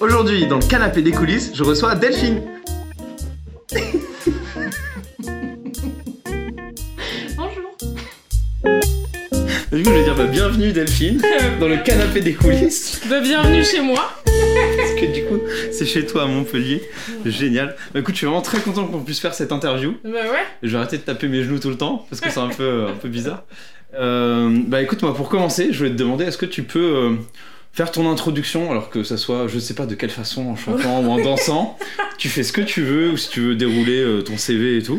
Aujourd'hui, dans le canapé des coulisses, je reçois Delphine. Bonjour. Du coup, je vais dire bah, bienvenue Delphine dans le canapé des coulisses. Bah, bienvenue chez moi. Parce que du coup, c'est chez toi à Montpellier. Génial. Bah écoute, je suis vraiment très content qu'on puisse faire cette interview. Bah ouais. Je vais arrêter de taper mes genoux tout le temps parce que c'est un peu, un peu bizarre. Euh, bah écoute, moi pour commencer, je voulais te demander est-ce que tu peux euh, faire ton introduction alors que ça soit, je sais pas de quelle façon, en chantant ou en dansant. Tu fais ce que tu veux ou si tu veux dérouler euh, ton CV et tout.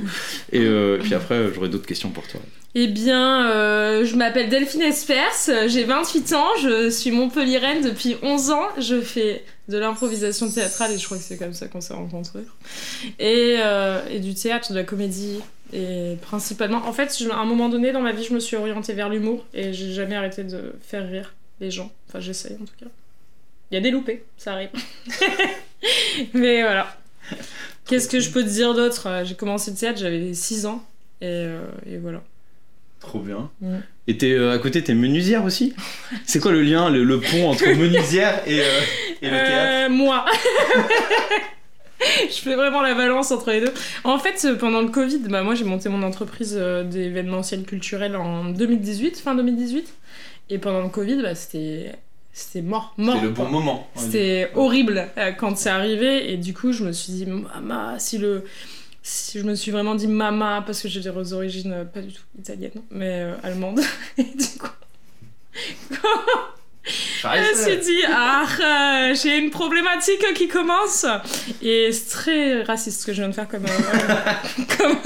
Et, euh, puis après, j'aurai d'autres questions pour toi. Eh bien, euh, je m'appelle Delphine Espers, j'ai 28 ans, je suis montpelliéraine depuis 11 ans, je fais de l'improvisation théâtrale et je crois que c'est comme ça qu'on s'est rencontrés. Et, et du théâtre, de la comédie, et principalement... En fait, je- à un moment donné dans ma vie, je me suis orientée vers l'humour et j'ai jamais arrêté de faire rire les gens. Enfin, j'essaye en tout cas. Il y a des loupés, ça arrive. Mais voilà. Qu'est-ce que je peux te dire d'autre? Euh, J'ai commencé le théâtre, j'avais 6 ans. Et, euh, et voilà. Trop bien. Et euh, à côté, t'es menuisière aussi? C'est quoi le lien, le, le pont entre menuisière et, euh, et le théâtre? Moi. je fais vraiment la balance entre les deux. En fait, euh, pendant le Covid, bah, moi j'ai monté mon entreprise euh, d'événementiel culturel en 2018, fin 2018. Et pendant le Covid, bah, c'était c'était mort, mort. C'est le bon moment. C'était horrible euh, quand c'est arrivé et du coup je me suis dit mama si le si je me suis vraiment dit mama parce que j'ai des origines pas du tout italiennes mais euh, allemandes et du coup je me suis dit ah euh, j'ai une problématique qui commence et c'est très raciste ce que je viens de faire comme, euh, comme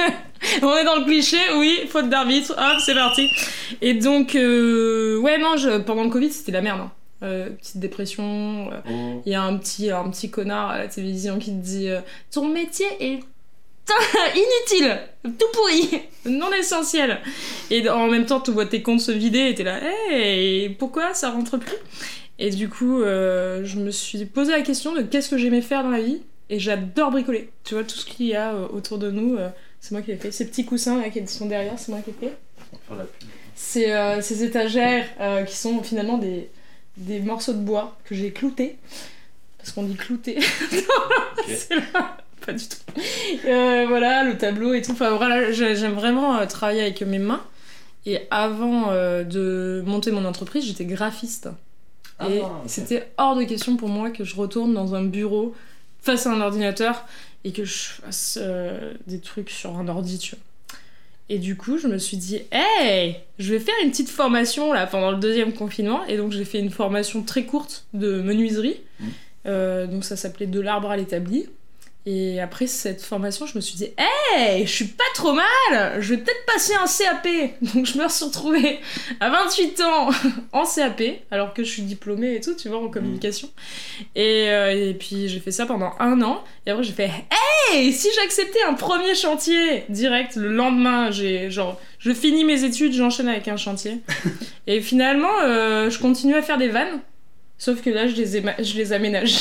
on est dans le cliché oui faute d'arbitre hop c'est parti et donc euh, ouais non je, pendant le Covid c'était la merde hein. Euh, petite dépression euh, Oh. il y a un petit, un petit connard à la télévision qui te dit euh, Ton métier est inutile, tout pourri, non essentiel. Et en même temps, tu vois tes comptes se vider et t'es là Hey, pourquoi ça rentre plus? Et du coup, euh, je me suis posé la question de qu'est-ce que j'aimais faire dans la vie. Et j'adore bricoler. Tu vois, tout ce qu'il y a euh, autour de nous, euh, c'est moi qui l'ai fait. Ces petits coussins là qui sont derrière, c'est moi qui l'ai fait. Euh, ces étagères euh, qui sont finalement des, des morceaux de bois que j'ai cloutés. Parce qu'on dit là. Pas du tout. Euh, voilà, le tableau et tout. Enfin, voilà, j'ai- j'aime vraiment euh, travailler avec mes mains. Et avant euh, de monter mon entreprise, j'étais graphiste. Ah, et c'était hors de question pour moi que je retourne dans un bureau face à un ordinateur et que je fasse euh, des trucs sur un ordi, tu vois. Et du coup, je me suis dit, hey, je vais faire une petite formation là pendant le deuxième confinement. Et donc, j'ai fait une formation très courte de menuiserie. Euh, donc, ça s'appelait De l'arbre à l'établi. Et après cette formation, je me suis dit, hey, je suis pas trop mal, je vais peut-être passer un CAP. Donc, je me suis retrouvée à 28 ans en CAP, alors que je suis diplômée et tout, tu vois, en communication. Et, euh, et puis j'ai fait ça pendant un an. Et après j'ai fait Hey, si j'acceptais un premier chantier direct le lendemain, j'ai genre je finis mes études, j'enchaîne avec un chantier. et finalement, euh, je continue à faire des vannes. Sauf que là, je les, je les aménage.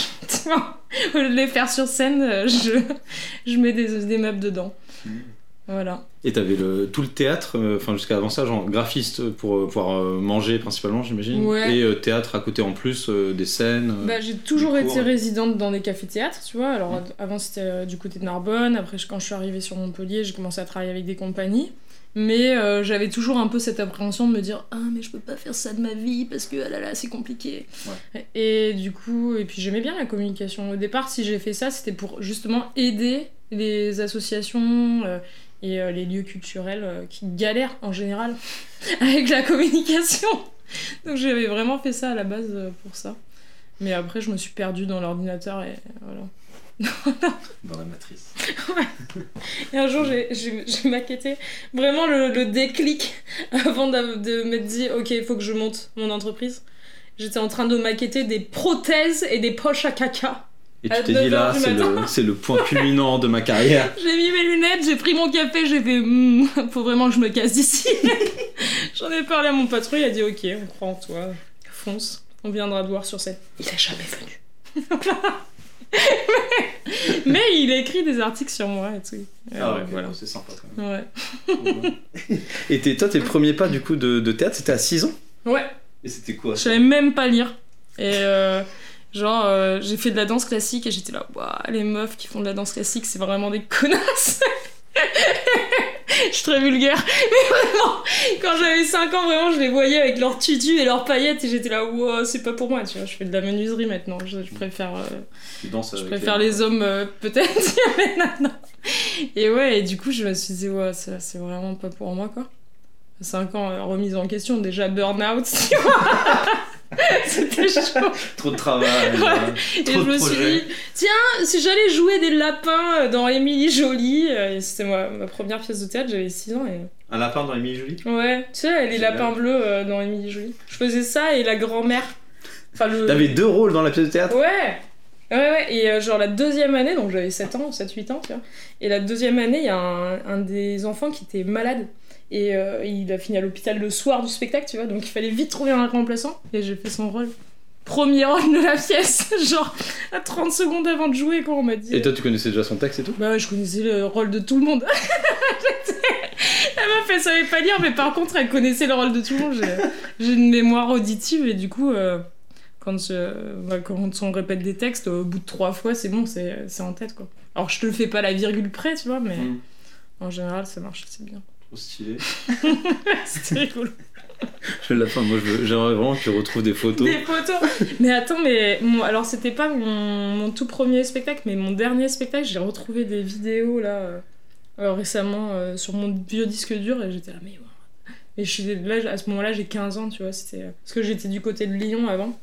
Au lieu de les faire sur scène, euh, je, je mets des, des meubles dedans. Mhm. Voilà. Et t'avais le, tout le théâtre, euh, enfin jusqu'à avant ça, genre graphiste pour euh, pouvoir euh, manger principalement, j'imagine. Ouais. Et euh, théâtre à côté en plus, euh, des scènes. euh. Bah, j'ai toujours été cours. résidente dans des cafés-théâtres, tu vois. Alors, Mm. ad- avant, c'était euh, du côté de Narbonne. Après, quand je suis arrivée sur Montpellier, j'ai commencé à travailler avec des compagnies. Mais euh, j'avais toujours un peu cette appréhension de me dire Ah, mais je peux pas faire ça de ma vie parce que, ah là là, c'est compliqué. Et du coup, et puis j'aimais bien la communication. Au départ, si j'ai fait ça, c'était pour justement aider les associations euh, et euh, les lieux culturels qui galèrent en général avec la communication. Donc j'avais vraiment fait ça à la base pour ça. Mais après, je me suis perdue dans l'ordinateur et voilà. Dans la matrice. Et un jour, j'ai- j'ai j'ai maquetté vraiment le, le déclic avant de, de m'être dit, ok, il faut que je monte mon entreprise. J'étais en train de maqueter des prothèses et des poches à caca. Et tu t'es 9 dit là, c'est le, le point culminant de ma carrière. J'ai mis mes lunettes, j'ai pris mon café, j'ai fait, Hmm, faut vraiment que je me casse d'ici. J'en ai parlé à mon patron, il a dit, ok, on croit en toi, fonce, on viendra te voir sur scène. Il est jamais venu. Mais, mais il a écrit des articles sur moi et tout. Et Ah ouais, euh, voilà. c'est sympa quand même. Ouais. Et t'es- toi, tes premiers pas du coup de, de théâtre, c'était à 6 ans? Ouais. Et c'était quoi Je savais même pas lire. Et euh, genre, euh, j'ai fait de la danse classique et j'étais là, waouh, les meufs qui font de la danse classique, c'est vraiment des connasses. je suis très vulgaire. Mais vraiment, quand j'avais 5 ans, vraiment, je les voyais avec leurs tutus et leurs paillettes et j'étais là, wow, c'est pas pour moi, tu vois. Je fais de la menuiserie maintenant. Je, je préfère, euh, je préfère les- les hommes, euh, peut-être. mais non, non. Et ouais, et du coup, je me suis dit, ouais, c'est vraiment pas pour moi, quoi. 5 ans, euh, remise en question, déjà burn-out, tu vois. C'était chaud. Trop de travail. Ouais. Et trop je me suis dit, tiens, si j'allais jouer des lapins dans Émilie Jolie, euh, c'était ma, ma première pièce de théâtre, j'avais 6 ans. Et... Un lapin dans Émilie Jolie? Ouais, tu sais, les lapins bleus euh, dans Émilie Jolie. Je faisais ça et la grand-mère. Enfin, le... T'avais deux rôles dans la pièce de théâtre? Ouais Ouais, ouais, et euh, genre la deuxième année, donc j'avais 7 ans, 7-8 ans, tu vois. Et la deuxième année, il y a un, un des enfants qui était malade. Et euh, il a fini à l'hôpital le soir du spectacle, tu vois. Donc il fallait vite trouver un remplaçant. Et j'ai fait son rôle. Premier rôle de la pièce, genre à 30 secondes avant de jouer, quand on m'a dit. Et toi, tu connaissais déjà son texte et tout? Bah ouais, je connaissais le rôle de tout le monde. La meuf, elle savait pas lire, mais par contre, elle connaissait le rôle de tout le monde. J'ai- une mémoire auditive et du coup, euh, quand, je- bah, quand on répète des textes, au bout de trois fois, c'est bon, c'est en tête, quoi. Alors, je te le fais pas la virgule près, tu vois, mais Mm. en général, ça marche assez bien. Trop stylé. C'était rigolo. Le lapin, moi, je veux- j'aimerais vraiment que tu retrouves des photos. Des photos. Mais attends, mais mon- alors c'était pas mon, mon tout premier spectacle, mais mon dernier spectacle, j'ai retrouvé des vidéos là euh, euh, récemment euh, sur mon vieux disque dur et j'étais là, mais. ouais. Et je suis là, à ce moment-là, j'ai 15 ans, tu vois. C'était euh, parce que j'étais du côté de Lyon avant.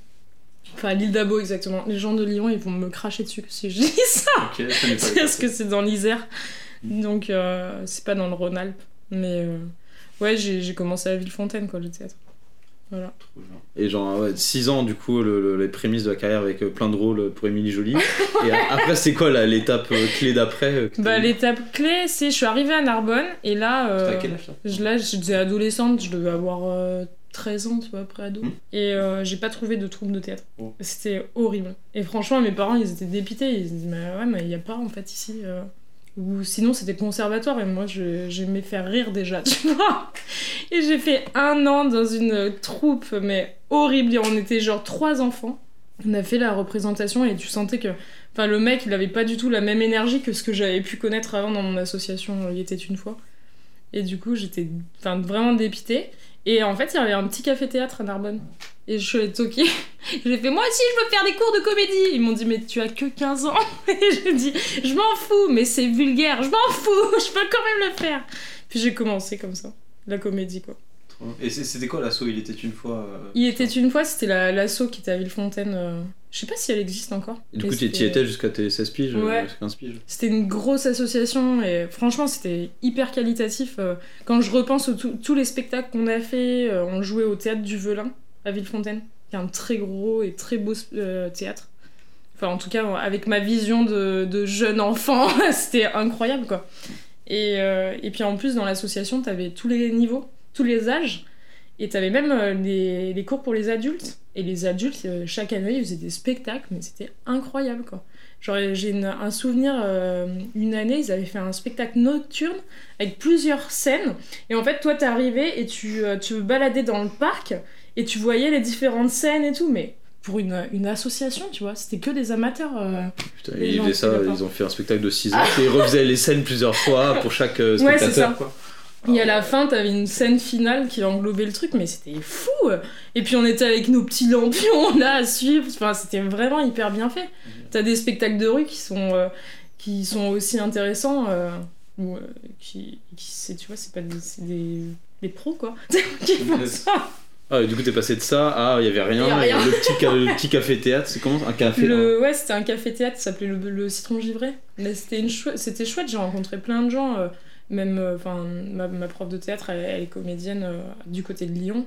Enfin, l'île d'Abo, exactement. Les gens de Lyon, ils vont me cracher dessus si je dis ça. Je Parce que c'est dans l'Isère. Donc, euh, c'est pas dans le Rhône-Alpes. Mais euh, ouais, j'ai commencé à Villefontaine, quoi, le théâtre. Voilà. Et genre, ouais, 6 ans, du coup, le- le- les prémices de la carrière avec euh, plein de rôles pour Émilie Jolie. Et après, c'est quoi l'étape euh, clé d'après euh, Bah, l'étape clé, c'est je suis arrivée à Narbonne et là, euh, quel âge je, là, j'étais adolescente, je devais avoir euh, 13 ans, tu vois, après ado. Hmm. Et j'ai pas trouvé de troupe de théâtre. Oh. C'était horrible. Et franchement, mes parents, ils étaient dépités. Ils se disaient, mais ouais, mais il y a pas en fait ici. Ou sinon, c'était conservatoire et moi, j'aimais faire rire déjà, tu vois. Et j'ai fait un an dans une troupe, mais horrible. On était genre trois enfants. On a fait la représentation et tu sentais que. Enfin, le mec, il avait pas du tout la même énergie que ce que j'avais pu connaître avant dans mon association euh, Il était une fois. Et du coup, j'étais enfin, vraiment dépitée. Et en fait, il y avait un petit café-théâtre à Narbonne. Et je suis toquer. J'ai fait, moi aussi, je veux faire des cours de comédie. Ils m'ont dit, mais tu as que 15 ans. Et j'ai dit, je m'en fous, mais c'est vulgaire, je m'en fous, je peux quand même le faire. Puis j'ai commencé comme ça, la comédie, quoi. Et c'était quoi l'assaut? Il était une fois. euh, Il était une fois, c'était la- l'asso qui était à Villefontaine. euh, Je sais pas si elle existe encore. Et du coup, tu y étais jusqu'à tes 16 piges, euh, Ouais. jusqu'à 15 piges. C'était une grosse association et franchement c'était hyper qualitatif. euh, Quand je repense à tous les spectacles qu'on a fait, euh, on jouait au théâtre du Velin à Villefontaine, qui est un très gros et très beau euh, théâtre. Enfin en tout cas avec ma vision de, de jeune enfant, c'était incroyable quoi. Et, euh, et puis en plus dans l'association t'avais tous les niveaux, tous les âges. Et t'avais même les, les cours pour les adultes. Et les adultes, euh, chaque année, ils faisaient des spectacles, mais c'était incroyable, quoi. Genre, j'ai un souvenir, euh, une année, ils avaient fait un spectacle nocturne avec plusieurs scènes. Et en fait, toi, t'arrivais et tu euh, tu baladais dans le parc et tu voyais les différentes scènes et tout. Mais pour une, une association, tu vois, c'était que des amateurs. euh. Putain, Les ils faisaient ça, ils ont fait un spectacle de 6 ans et ils refaisaient les scènes plusieurs fois pour chaque Ouais, c'est spectateur. ça. quoi. Et à la fin, t'avais une scène finale qui englobait le truc, mais c'était fou Et puis on était avec nos petits lampions là à suivre, enfin, c'était vraiment hyper bien fait. T'as des spectacles de rue qui sont, euh, qui sont aussi intéressants, euh, ou, euh, qui, qui tu vois, c'est pas des, des, des pros quoi, qui font ça. Ah, et du coup, t'es passé de ça à il y avait rien, Y le petit, le petit café théâtre, c'est comment Un café hein. Le, ouais, c'était un café-théâtre, ça s'appelait le, le Citron Givré. C'était, une chouette- c'était chouette, j'ai rencontré plein de gens. Même euh, enfin ma, ma prof de théâtre, elle, elle est comédienne euh, du côté de Lyon.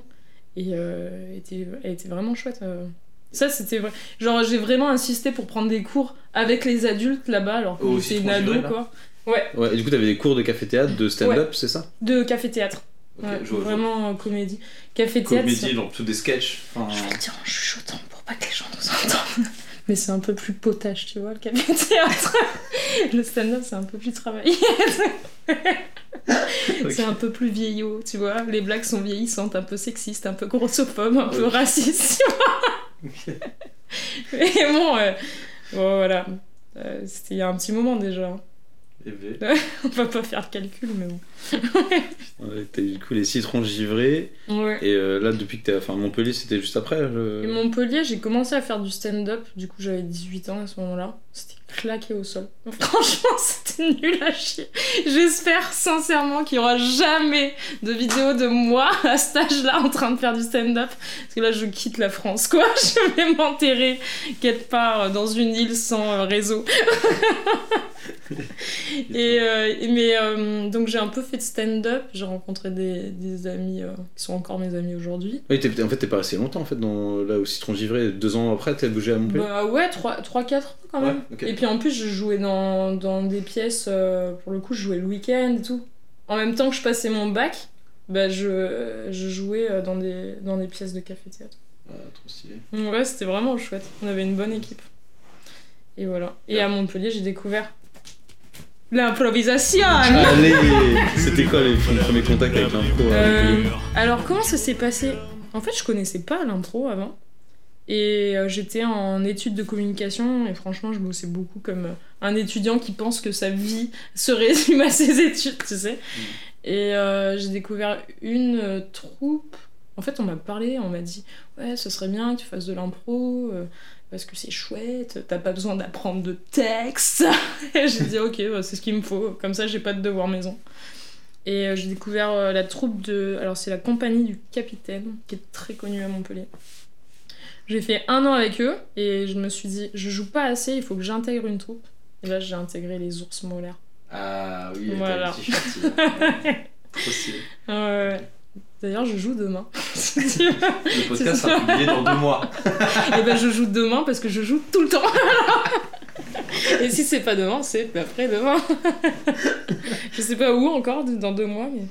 Et euh, était, elle était vraiment chouette. euh. Ça, c'était vrai. Genre, j'ai vraiment insisté pour prendre des cours avec les adultes là-bas, alors que j'étais une ado, quoi. Ouais, et du coup, t'avais des cours de café théâtre, de stand-up, c'est ça? De café-théâtre. Ouais, vraiment euh, comédie. Café-théâtre. Comédie, genre tout des sketchs. enfin, Je vais le dire en chuchotant pour pas que les gens nous entendent. Mais c'est un peu plus potage, tu vois, le café-théâtre. le stand-up, c'est un peu plus travaillé. C'est un peu plus vieillot, tu vois. Les blagues sont vieillissantes, un peu sexistes, un peu grossophobes, un peu racistes, tu vois. Mais bon, euh, bon, voilà. Euh, C'était il y a un petit moment déjà. Eh ben, On va pas faire le calcul, mais bon. ouais, eu du coup les citrons givrés. Ouais. Et euh, là, depuis que t'es. Enfin, Montpellier, c'était juste après. le- Et Montpellier, j'ai commencé à faire du stand-up. Du coup, j'avais 18 ans à ce moment-là. C'était claqué au sol. Franchement, c'était nul à chier. J'espère sincèrement qu'il y aura jamais de vidéo de moi à cet âge-là en train de faire du stand-up. Parce que là, je quitte la France, quoi. Je vais m'enterrer quelque part dans une île sans euh, réseau. Et, euh, mais euh, donc, j'ai un peu fait de stand-up. J'ai rencontré des, des amis euh, qui sont encore mes amis aujourd'hui. Oui, t'es- en fait, t'es pas resté longtemps en fait, dans, là au citron givré. Deux ans après, t'as bougé à Montpellier. Bah ouais, 3-4 ans quand même. Ouais. Et puis en plus, je jouais dans, dans des pièces, euh, pour le coup, je jouais le week-end et tout. En même temps que je passais mon bac, bah je, je jouais euh, dans des, dans des pièces de café-théâtre. Ah, trop stylé. Donc Ouais, c'était vraiment chouette. On avait une bonne équipe. Et voilà. Et à Montpellier, j'ai découvert l'improvisation Allez C'était quoi les ton premier contact avec l'impro Euh, alors, comment ça s'est passé? En fait, je connaissais pas l'impro avant. Et euh, j'étais en études de communication et franchement, je bossais beaucoup comme euh, un étudiant qui pense que sa vie se résume à ses études, tu sais. Et euh, j'ai découvert une euh, troupe. En fait, on m'a parlé, on m'a dit Ouais, ce serait bien que tu fasses de l'impro euh, parce que c'est chouette, t'as pas besoin d'apprendre de texte. et j'ai dit Ok, bah, c'est ce qu'il me faut, comme ça, j'ai pas de devoir maison. Et j'ai découvert la troupe de. Alors, c'est la compagnie du Capitaine, qui est très connue à Montpellier. J'ai fait un an avec eux et je me suis dit, je joue pas assez, il faut que j'intègre une troupe. Et là, j'ai intégré les ours molaires. Ah oui, Voilà. D'ailleurs, je joue demain. Le podcast sera publié dans deux mois. et ben, je joue demain parce que je joue tout le temps. et si c'est pas demain, c'est après demain. je sais pas où encore, dans deux mois, mais.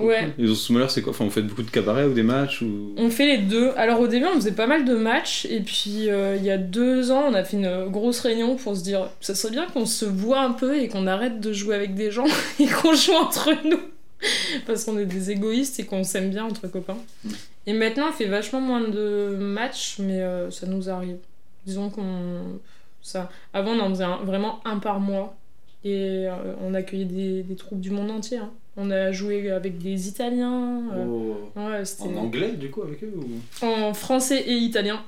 Ouais. Les ours molaires, c'est quoi? Enfin, vous faites beaucoup de cabarets ou des matchs ou... On fait les deux. Alors au début, on faisait pas mal de matchs, et puis euh, il y a deux ans, on a fait une grosse réunion pour se dire, ça serait bien qu'on se voit un peu et qu'on arrête de jouer avec des gens et qu'on joue entre nous, parce qu'on est des égoïstes et qu'on s'aime bien entre copains. Mm. Et maintenant, on fait vachement moins de matchs, mais euh, ça nous arrive. Disons qu'on ça. Avant, on en faisait un- vraiment un par mois, et euh, on accueillait des, des troupes du monde entier. hein. On a joué avec des Italiens. euh, Oh. Ouais, c'était En anglais, du coup, avec eux ou... en français et italien,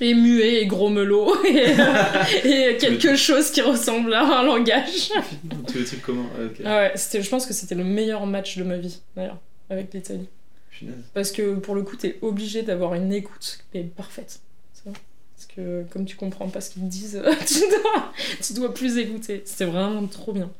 et muet et gros melot, et, euh, et quelque chose qui ressemble à un langage. Tous les trucs communs. Ouais, c'était, je pense que c'était le meilleur match de ma vie, d'ailleurs, avec l'Italie. Parce que pour le coup, t'es obligé d'avoir une écoute qui est parfaite. Parce que comme tu comprends pas ce qu'ils te disent, tu dois, tu dois plus écouter. C'était vraiment trop bien.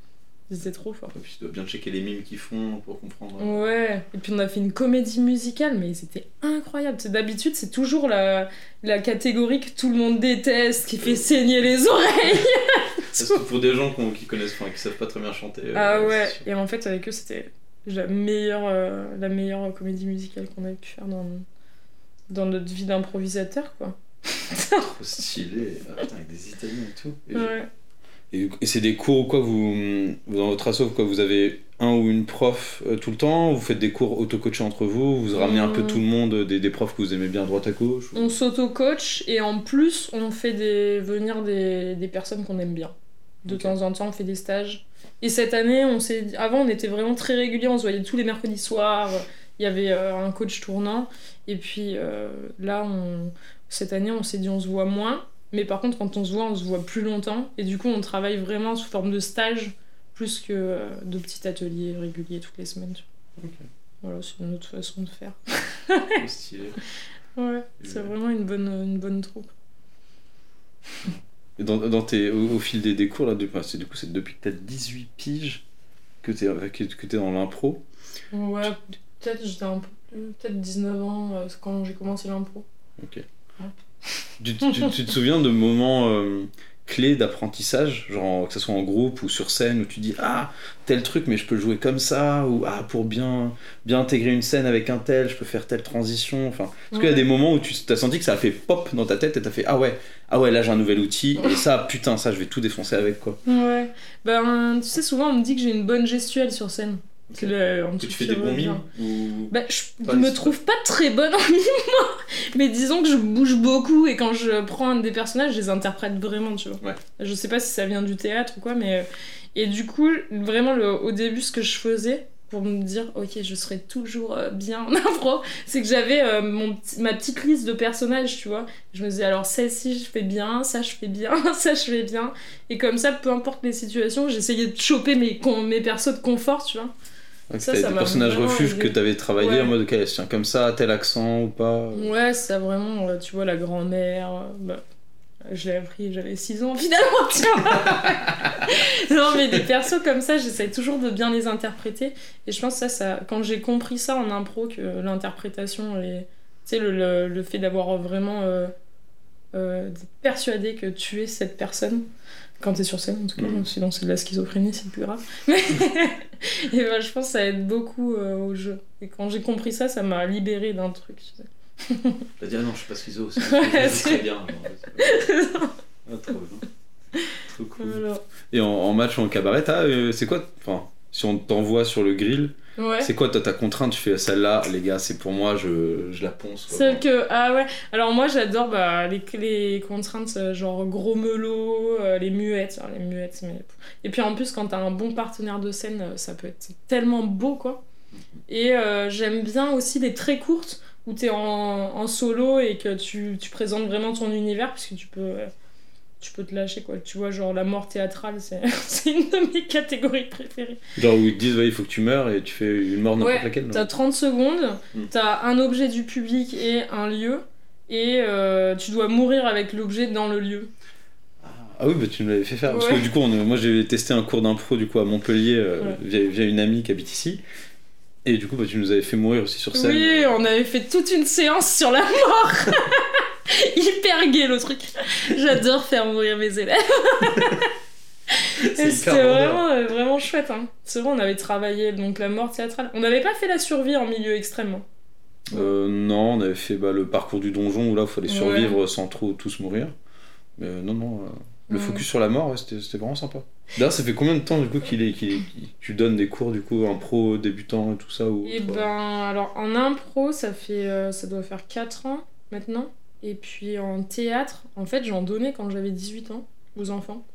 C'était trop fort. Et puis tu dois bien checker les mimes qu'ils font pour comprendre. Ouais, et puis on a fait une comédie musicale, mais c'était incroyable. C'est d'habitude, c'est toujours la, la catégorie que tout le monde déteste, qui fait saigner les oreilles. Parce que pour des gens qu'on- qui connaissent, enfin, qui savent pas très bien chanter. euh, Ah ouais, c'est et en fait avec eux c'était la meilleure, euh, la meilleure comédie musicale qu'on avait pu faire dans, dans notre vie d'improvisateur quoi. Trop stylé. Ah, putain, avec des Italiens et tout. Et, Ouais. Et- et c'est des cours ou quoi vous, dans votre asso quoi vous avez un ou une prof euh, tout le temps Vous faites des cours auto-coachés entre vous Vous ramenez un peu Mm. tout le monde, des, des profs que vous aimez bien à droite à gauche ou- On s'auto-coach et en plus on fait des, venir des, des personnes qu'on aime bien. De temps en temps on fait des stages. Et cette année, on s'est avant on était vraiment très réguliers, on se voyait tous les mercredis soirs, il y avait euh, un coach tournant. Et puis euh, là, on, cette année on s'est dit on se voit moins. Mais par contre quand on se voit, on se voit plus longtemps. Et du coup on travaille vraiment sous forme de stage plus que euh, de petits ateliers réguliers toutes les semaines. Voilà, c'est une autre façon de faire. Stylé. Ouais, c'est vraiment une bonne, une bonne troupe. Et dans, dans tes, au, au fil des, des cours, là, c'est, du coup, c'est depuis que t'as 18 piges que t'es, que, que t'es dans l'impro. Ouais, peut-être j'étais un peu plus, peut-être 19 ans euh, quand j'ai commencé l'impro. Ok. Ouais. Tu, tu- tu te souviens de moments euh, clés d'apprentissage, genre que ce soit en groupe ou sur scène, où tu dis Ah, tel truc, mais je peux jouer comme ça, ou Ah, pour bien, bien intégrer une scène avec un tel, je peux faire telle transition. Enfin, est-ce qu'il y a des moments où tu as senti que ça a fait pop dans ta tête et t'as fait Ah ouais, ah ouais, là j'ai un nouvel outil, et ça, putain, ça, je vais tout défoncer avec quoi. Ouais, ben tu sais, souvent on me dit que j'ai une bonne gestuelle sur scène. Que le- tu fais des bons mimes ou... Bah, je Pas me trouve pas très bonne en mime, moi. Mais disons que je bouge beaucoup et quand je prends un des personnages, je les interprète vraiment, tu vois. Ouais. Je sais pas si ça vient du théâtre ou quoi, mais. euh, Et du coup, vraiment, le... au début, ce que je faisais pour me dire, ok, je serai toujours euh, bien en impro, c'est que j'avais euh, mon ma petite liste de personnages, tu vois. Je me disais, alors celle-ci, je fais bien, ça, je fais bien, ça, je fais bien. Et comme ça, peu importe les situations, j'essayais de choper mes, con- mes persos de confort, tu vois. Ça, ça des personnages refuges que t'avais travaillé Ouais. en mode, ok, tient comme ça, tel accent ou pas. Ouais, ça vraiment, tu vois, la grand-mère. bah, je l'ai appris, j'avais 6 ans finalement, tu vois. non, mais des persos comme ça, j'essaie toujours de bien les interpréter. Et je pense que ça, ça quand j'ai compris ça en impro, que l'interprétation et. Tu sais, le, le, le fait d'avoir vraiment. euh, euh, d'être persuadé que tu es cette personne. Quand t'es sur scène, en tout cas, Mhm. sinon c'est de la schizophrénie, c'est plus grave. et ben, je pense que ça aide beaucoup euh, au jeu. Et quand j'ai compris ça, ça m'a libéré d'un truc. Tu sais. T'as dit, ah non, je suis pas schizo, c'est Ouais, très bien. Ah, trop bien. Trop cool. Voilà. Et en, en match en cabaret, euh, c'est quoi Enfin, si on t'envoie sur le grill, Ouais. c'est quoi ta contrainte? Tu fais celle-là, les gars, c'est pour moi, je, je la ponce. Celle que. Ah ouais. Alors moi j'adore bah, les, les contraintes euh, genre gros melot, euh, les muettes. Alors, les muettes, mais. Et puis en plus, quand t'as un bon partenaire de scène, euh, ça peut être tellement beau quoi. Et euh, j'aime bien aussi les très courtes où t'es en, en solo et que tu, tu présentes vraiment ton univers puisque tu peux. euh, tu peux te lâcher quoi. Tu vois, genre la mort théâtrale, c'est une de mes catégories préférées. Genre où ils te disent, ouais, il faut que tu meurs et tu fais une mort n'importe Ouais, laquelle. T'as 30 secondes, Mm. t'as un objet du public et un lieu, et euh, tu dois mourir avec l'objet dans le lieu. Ah oui, bah tu me l'avais fait faire. Parce que du coup, on, moi j'ai testé un cours d'impro du coup à Montpellier euh, Ouais. via, via une amie qui habite ici. Et du coup, bah, tu nous avais fait mourir aussi sur scène. Oui, on avait fait toute une séance sur la mort. Hyper gay le truc. J'adore faire mourir mes élèves. C'était vraiment, euh, vraiment chouette. Hein. C'est vrai, on avait travaillé donc la mort théâtrale. On n'avait pas fait la survie en milieu extrême. hein. Euh, non, on avait fait bah, le parcours du donjon où là, il fallait Ouais. survivre sans trop tous mourir. Mais euh, non, non, le focus sur la mort, ouais, c'était vraiment sympa. D'ailleurs, ça fait combien de temps du coup qu'il est, qu'il est- tu donnes des cours du coup impro débutant et tout ça ou Et toi ben, alors en impro, ça fait, ça doit faire 4 ans maintenant. Et puis en théâtre, en fait, j'en donnais quand j'avais 18 ans aux enfants.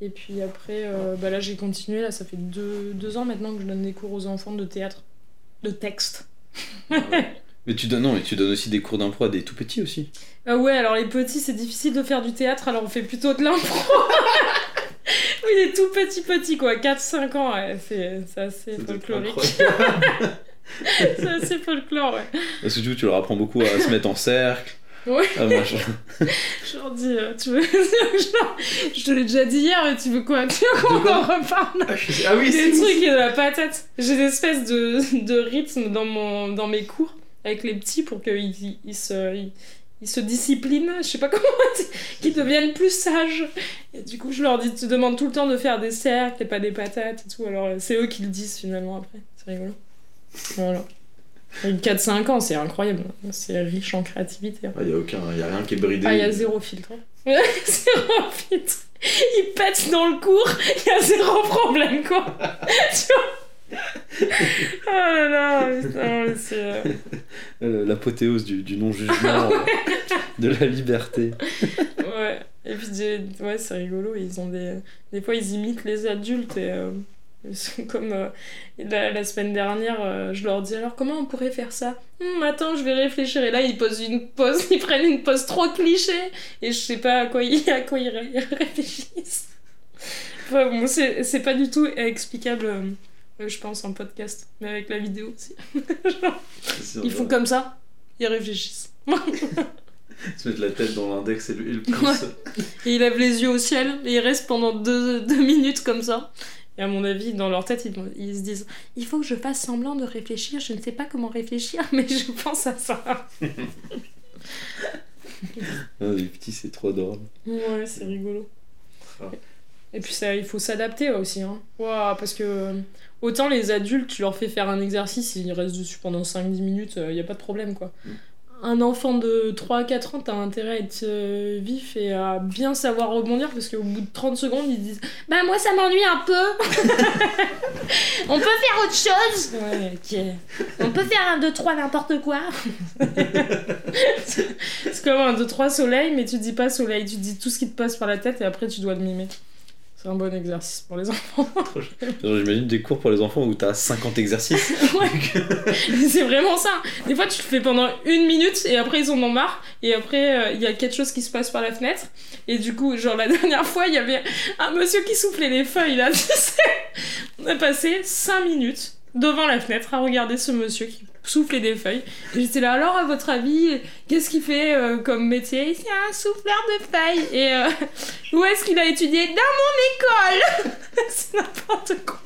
Et puis après, euh, bah là, j'ai continué. Là, ça fait 2 deux, ans maintenant que je donne des cours aux enfants de théâtre, de texte. Mais tu donnes non, mais tu donnes aussi des cours d'impro à des tout petits aussi. Ah ouais, alors les petits, c'est difficile de faire du théâtre, alors on fait plutôt de l'impro. oui, les tout petits petits, quoi. 4-5 ans, ouais, c'est assez folklorique. c'est assez folklore, ouais. Parce que du coup, tu leur apprends beaucoup à se mettre en cercle. Ouais. machin. Je leur dis, euh, tu veux. Je te l'ai déjà dit hier, mais tu veux quoi? Tu veux qu'on en reparle? Ah oui, Des trucs et de la patate. J'ai des espèces de, de rythme dans, mon, dans mes cours avec les petits pour qu'ils ils, ils se. Ils, ils se disciplinent, je sais pas comment qu'ils deviennent plus sages. Et du coup, je leur dis, tu demandes tout le temps de faire des cercles et pas des patates et tout. Alors, euh, c'est eux qui le disent finalement après. C'est rigolo. Voilà. Avec 4-5 ans, c'est incroyable. C'est riche en créativité. hein. Il y a aucun, y a rien qui est bridé. Ah, il y a zéro filtre. hein. zéro filtre. Il pète dans le cours, il y a zéro problème, quoi. tu vois Oh là là, putain, c'est... euh, Euh, L'apothéose du, du non-jugement, euh, de la liberté. Ouais. Et puis, ouais, c'est rigolo. Ils ont des... Des fois, ils imitent les adultes et... euh, Comme euh, la, la semaine dernière, euh, je leur dis alors comment on pourrait faire ça? Hum, Attends, je vais réfléchir. Et là, ils posent une pose, ils prennent une pose trop cliché et je sais pas à quoi ils, à quoi ils, ré- ils réfléchissent. Enfin, bon, c'est pas du tout explicable, euh, je pense, en podcast, mais avec la vidéo aussi. Genre, ils font comme ça, ils réfléchissent. Se mettre la tête dans l'index et le, et le pouce. Ouais. Et ils lèvent les yeux au ciel et ils restent pendant deux, deux minutes comme ça. Et à mon avis, dans leur tête, ils, ils se disent Il faut que je fasse semblant de réfléchir, je ne sais pas comment réfléchir, mais je pense à ça. Ah, les petits, c'est trop drôle. Ouais, c'est rigolo. Ah. Et puis ça, il faut s'adapter aussi. Hein. Parce que euh, autant les adultes, tu leur fais faire un exercice, ils restent dessus pendant 5-10 minutes, il n'y a pas de problème quoi. Un enfant de 3-4 ans, t'as intérêt à être euh, vif et à bien savoir rebondir parce qu'au bout de 30 secondes, ils disent Bah, moi ça m'ennuie un peu On peut faire autre chose Ouais, ok. On peut faire un 2-3 n'importe quoi C'est comme un 2-3 soleil, mais tu dis pas soleil, tu dis tout ce qui te passe par la tête et après tu dois le mimer. C'est un bon exercice pour les enfants. J'imagine des cours pour les enfants où t'as 50 exercices. Ouais. c'est vraiment ça. Des fois, tu le fais pendant une minute et après, ils en ont marre. Et après, euh, il y a quelque chose qui se passe par la fenêtre. Et du coup, genre, la dernière fois, il y avait un monsieur qui soufflait les feuilles là. Tu sais On a passé 5 minutes devant la fenêtre à regarder ce monsieur qui soufflait des feuilles. J'étais là, alors, à votre avis, qu'est-ce qu'il fait euh, comme métier? C'est un souffleur de feuilles. Et euh, où est-ce qu'il a étudié? Dans mon école C'est n'importe quoi.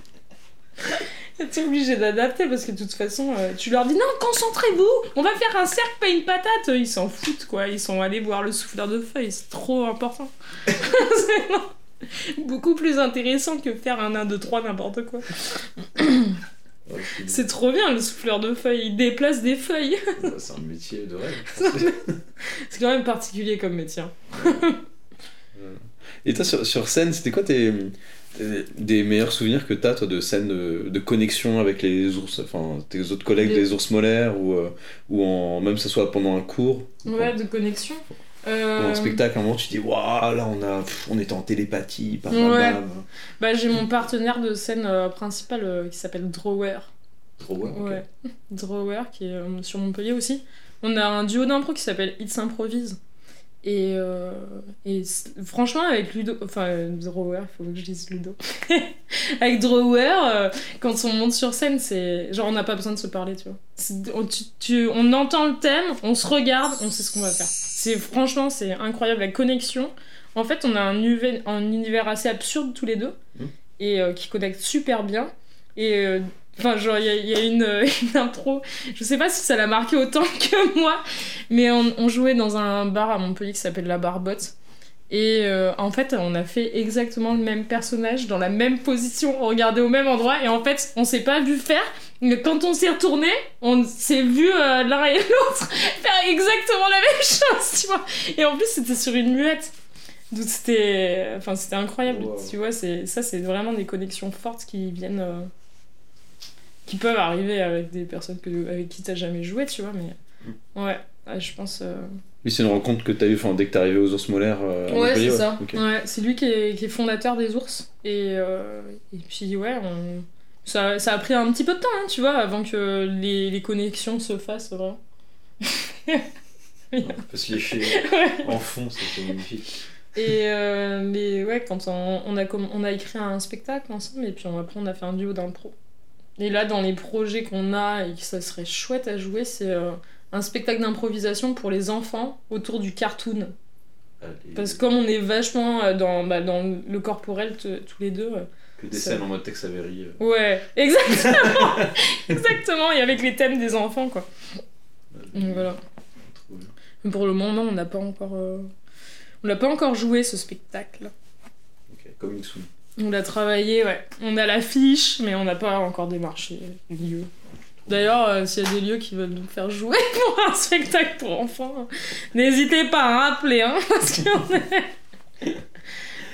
T'es obligé d'adapter parce que de toute façon, euh, tu leur dis non, concentrez-vous, on va faire un cercle, pas une patate. Ils s'en foutent quoi, ils sont allés voir le souffleur de feuilles, c'est trop important. C'est beaucoup plus intéressant que faire un 1, 2, 3, n'importe quoi. C'est trop bien le souffleur de feuilles, il déplace des feuilles. C'est un métier de rêve. C'est quand même particulier comme métier. Et toi, sur, sur scène, c'était quoi tes, tes- des meilleurs souvenirs que t'as, toi, de scènes de, de connexion avec les ours, enfin, tes autres collègues Les- des ours molaires, ou, euh, ou en, même que ce soit pendant un cours, Ouais, de connexion. Euh, un spectacle, à un moment, tu dis, waouh, là, on, a, pff, on était en télépathie, bam, Ouais. bam. Bah, j'ai mon partenaire de scène euh, principal euh, qui s'appelle Drawer. Trop ouais, ok. Ouais. Drawer qui est euh, sur Montpellier aussi. On a un duo d'impro qui s'appelle It's Improvise. Et, euh, et franchement, avec Ludo, enfin euh, Drawer, il faut que je dise Ludo. avec Drawer, euh, quand on monte sur scène, c'est genre on n'a pas besoin de se parler, tu vois. On, tu- tu- on entend le thème, on se regarde, on sait ce qu'on va faire. C'est franchement, c'est incroyable la connexion. En fait, on a un, un univers assez absurde tous les deux Mhm. et euh, qui connecte super bien. Et Enfin, genre, il y a, il y a une, euh, une intro, je sais pas si ça l'a marqué autant que moi, mais on, on jouait dans un bar à Montpellier qui s'appelle La Barbotte. Et euh, en fait, on a fait exactement le même personnage, dans la même position, on regardait au même endroit, et en fait, on s'est pas vu faire, mais quand on s'est retourné, on s'est vu euh, l'un et l'autre faire exactement la même chose, tu vois. Et en plus, c'était sur une muette. Donc c'était enfin, c'était incroyable, Wow. tu vois. c'est Ça, c'est vraiment des connexions fortes qui viennent. Qui peuvent arriver avec des personnes que, avec qui t'as jamais joué, tu vois. Mais ouais, ouais, je pense. euh, Oui, c'est une rencontre que t'as eu enfin, dès que t'es arrivé aux ours molaires. euh, Ouais, c'est ça. Ouais, c'est lui qui est, qui est fondateur des ours. Et, euh, et puis, ouais, on... ça, ça a pris un petit peu de temps, hein, tu vois, avant que les, les connexions se fassent vraiment. On peut se lécher Ouais. en fond, c'est magnifique. Et euh, mais ouais, quand on, on, a, on a écrit un spectacle ensemble, et puis on- après on a fait un duo d'impro. Et là, dans les projets qu'on a et que ça serait chouette à jouer, c'est euh, un spectacle d'improvisation pour les enfants autour du cartoon. Allez, Parce que comme on est vachement euh, dans, bah, dans le corporel t- tous les deux. euh, que des scènes en mode Tex Avery. euh, Ouais, exactement Exactement, et avec les thèmes des enfants, quoi. Donc voilà. Mais pour le moment, on n'a pas encore... euh, On n'a pas encore joué ce spectacle. Ok, coming soon. On l'a travaillé, ouais. On a l'affiche, mais on n'a pas encore démarché les lieux. D'ailleurs, euh, s'il y a des lieux qui veulent nous faire jouer pour un spectacle pour enfants, n'hésitez pas à appeler, hein, parce qu'on est...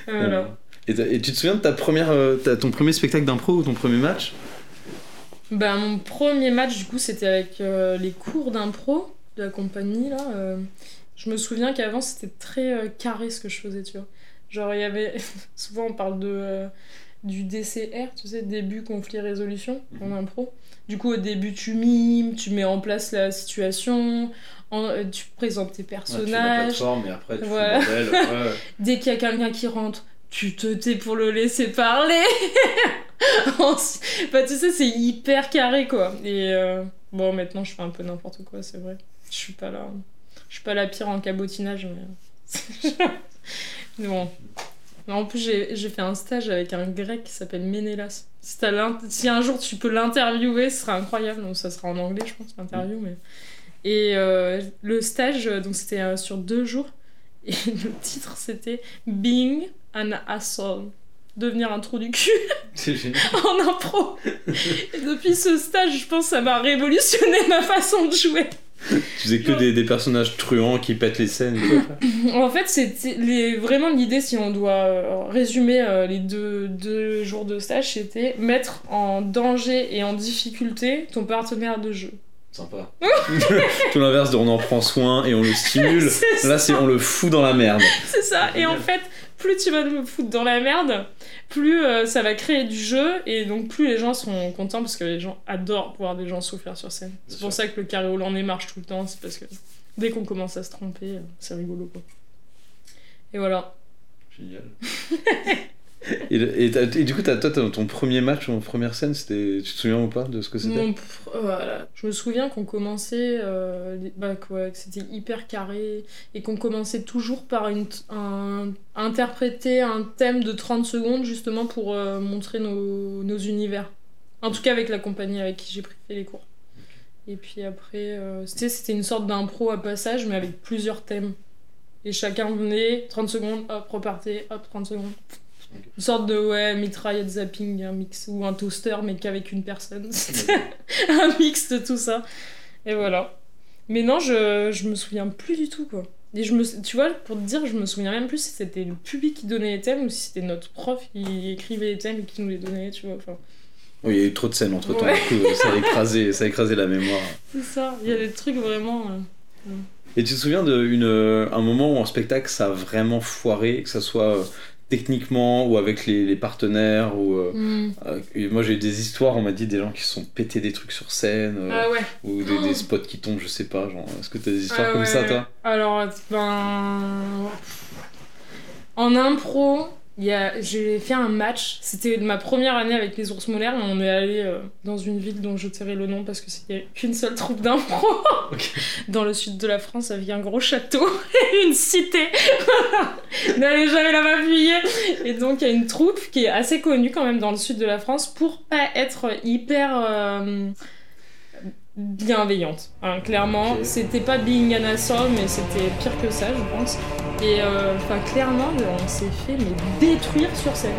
Voilà. Et, et tu te souviens de ta première, euh, ta- ton premier spectacle d'impro ou ton premier match? Ben, mon premier match, du coup, c'était avec euh, les cours d'impro de la compagnie, là. euh. je me souviens qu'avant, c'était très euh, carré ce que je faisais, tu vois. Genre, il y avait... Souvent, on parle de... euh, du DCR, tu sais, début, conflit, résolution, en Mhm. impro. Du coup, au début, tu mimes, tu mets en place la situation, en- euh, tu présentes tes Ouais, tu fais la personnages. plateforme et après tu Voilà. fais le bordel. ouais. Dès qu'il y a quelqu'un qui rentre, tu te tais pour le laisser parler. Bah, tu sais, c'est hyper carré, quoi. Et euh, bon, maintenant, je fais un peu n'importe quoi, c'est vrai. Je suis pas là. Je suis pas la pire en cabotinage, mais. bon. En plus, j'ai fait un stage avec un grec qui s'appelle Ménélas. Si un jour tu peux l'interviewer, ce sera incroyable. Donc, ça sera en anglais, je pense, l'interview. Mais... Et euh, le stage, euh, donc c'était euh, sur deux jours. Et le titre, c'était Being an Asshole. Devenir un trou du cul en impro. Et depuis ce stage, je pense que ça m'a révolutionné ma façon de jouer. Tu faisais que des, des personnages truands qui pètent les scènes. En fait, c'était vraiment l'idée, si on doit euh, résumer euh, les deux, deux jours de stage, c'était mettre en danger et en difficulté ton partenaire de jeu. Sympa. Tout l'inverse de on en prend soin et on le stimule. Là, c'est on le fout dans la merde. C'est ça. Et en fait, plus tu vas me foutre dans la merde, plus euh, ça va créer du jeu et donc plus les gens seront contents parce que les gens adorent voir des gens souffrir sur scène. C'est pour ça que le carré hollandais marche tout le temps, c'est parce que dès qu'on commence à se tromper, euh, c'est rigolo quoi. Et voilà. Génial. et, et du coup, t'as- toi, ton premier match ou première scène, c'était, tu te souviens ou pas de ce que c'était? Voilà. Je me souviens qu'on commençait, euh, bah, quoi, que c'était hyper carré et qu'on commençait toujours par une interpréter un thème de 30 secondes justement pour euh, montrer nos, nos univers. En tout cas avec la compagnie avec qui j'ai pris les cours. Et puis après, euh, c'était une sorte d'impro à passage mais avec plusieurs thèmes. Et chacun venait, 30 secondes, hop, repartait, hop, 30 secondes. Une sorte de ouais, mitraillette zapping, un mix, ou un toaster, mais qu'avec une personne. C'était un mix de tout ça. Et voilà. Mais non, je, je me souviens plus du tout, quoi. Et je me, tu vois, pour te dire, je me souviens même plus si c'était le public qui donnait les thèmes ou si c'était notre prof qui écrivait les thèmes et qui nous les donnait, tu vois. Enfin, Oui, il y a eu trop de scènes entre temps, Ouais. du coup, ça a écrasé, ça a écrasé la mémoire. c'est ça. Il y a des trucs vraiment. euh, Et tu te souviens d'un moment où en spectacle ça a vraiment foiré, que ça soit euh, techniquement ou avec les, les partenaires ou euh, hmm. euh, et moi j'ai eu des histoires, on m'a dit des gens qui se sont pété des trucs sur scène euh, Ah ouais. ou des, des spots qui tombent, je sais pas, genre est-ce que t'as des histoires Ah comme ouais, ça toi? Alors, ben. En impro. J'ai fait un match. C'était ma première année avec les ours molaires. et On est allé euh, dans une ville dont je tairai le nom parce que c'était qu'une seule troupe d'impro. Dans le sud de la France, avec un gros château et une cité. N'allez jamais là m'appuyer. Et donc, il y a une troupe qui est assez connue quand même dans le sud de la France pour pas être hyper. euh, bienveillante. Hein, clairement, c'était pas being an asshole, mais c'était pire que ça, je pense. Et euh, enfin, clairement, on s'est fait mais détruire sur scène.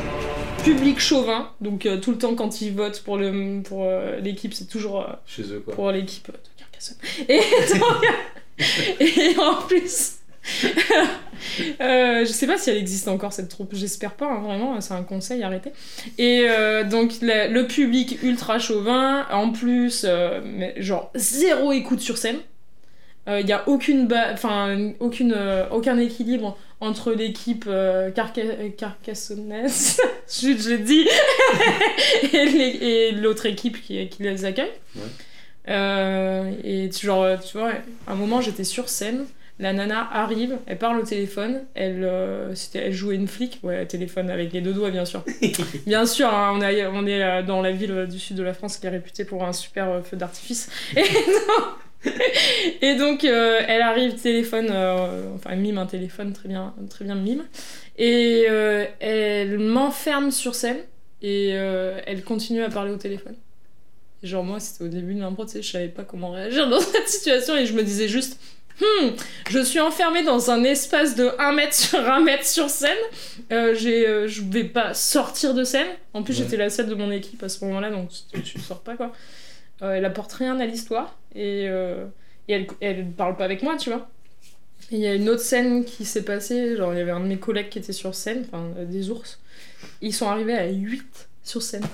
Public chauvin, donc euh, tout le temps quand ils votent pour le pour euh, l'équipe, c'est toujours Chez eux quoi. pour l'équipe de Carcassonne. Et, donc- et en plus, euh, je sais pas si elle existe encore cette troupe, j'espère pas, hein, vraiment, c'est un conseil, arrêtez. Et euh, donc la- le public ultra chauvin, en plus, euh, mais genre zéro écoute sur scène. Il n'y a aucune enfin, aucune, aucun équilibre entre l'équipe carca- carcassonnaise, je, l'ai dit, et l'autre équipe qui, qui les accueille. Ouais. Et genre, tu vois, à un moment j'étais sur scène, la nana arrive, elle parle au téléphone, elle, euh, c'était, elle jouait une flic, ouais, téléphone avec les deux doigts bien sûr. bien sûr, hein, on, est, on est euh, dans la ville euh, du sud de la France qui est réputée pour un super feu d'artifice. Et donc, et donc, euh, elle arrive, téléphone, euh, enfin elle mime un téléphone, très bien, très bien mime, et euh, elle m'enferme sur scène et elle continue à parler au téléphone. Et genre moi, c'était au début de l'impro, tu sais, je savais pas comment réagir dans cette situation et je me disais juste, hmm, je suis enfermée dans un espace de 1 mètre sur 1 mètre sur scène, euh, j'ai, euh, je vais pas sortir de scène. En plus, Ouais. j'étais la seule de mon équipe à ce moment-là, donc tu, tu sors pas quoi. Euh, elle apporte rien à l'histoire et, euh, et elle, elle parle pas avec moi, tu vois. Il y a une autre scène qui s'est passée, genre il y avait un de mes collègues qui était sur scène, enfin des ours. Ils sont arrivés à 8 sur scène.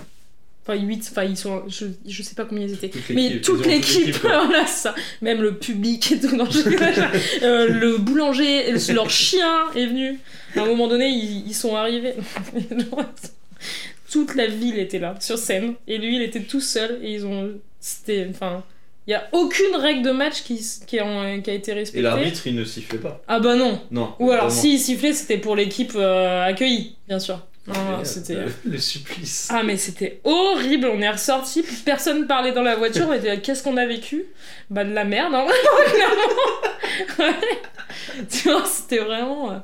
Enfin 8, enfin ils sont, je, je sais pas combien ils étaient. Toute Mais toute l'équipe, voilà ça. Même le public et tout. Non, je exagère. Euh, le boulanger, leur chien est venu. À un moment donné, ils, ils sont arrivés. Toute la ville était là, sur scène. Et lui, il était tout seul. Et ils ont. C'était. Enfin. Il y a aucune règle de match qui, qui, a, qui a été respectée. Et l'arbitre il ne sifflait pas. Ah bah non. Non. Ou alors, vraiment. si sifflait, c'était pour l'équipe euh, accueillie, bien sûr. Non, non, Génial. c'était. Euh, le supplice. Ah mais c'était horrible, on est ressorti, personne parlait dans la voiture, on était là, qu'est-ce qu'on a vécu? Bah de la merde, hein, clairement. Ouais. Tu vois, c'était vraiment... euh,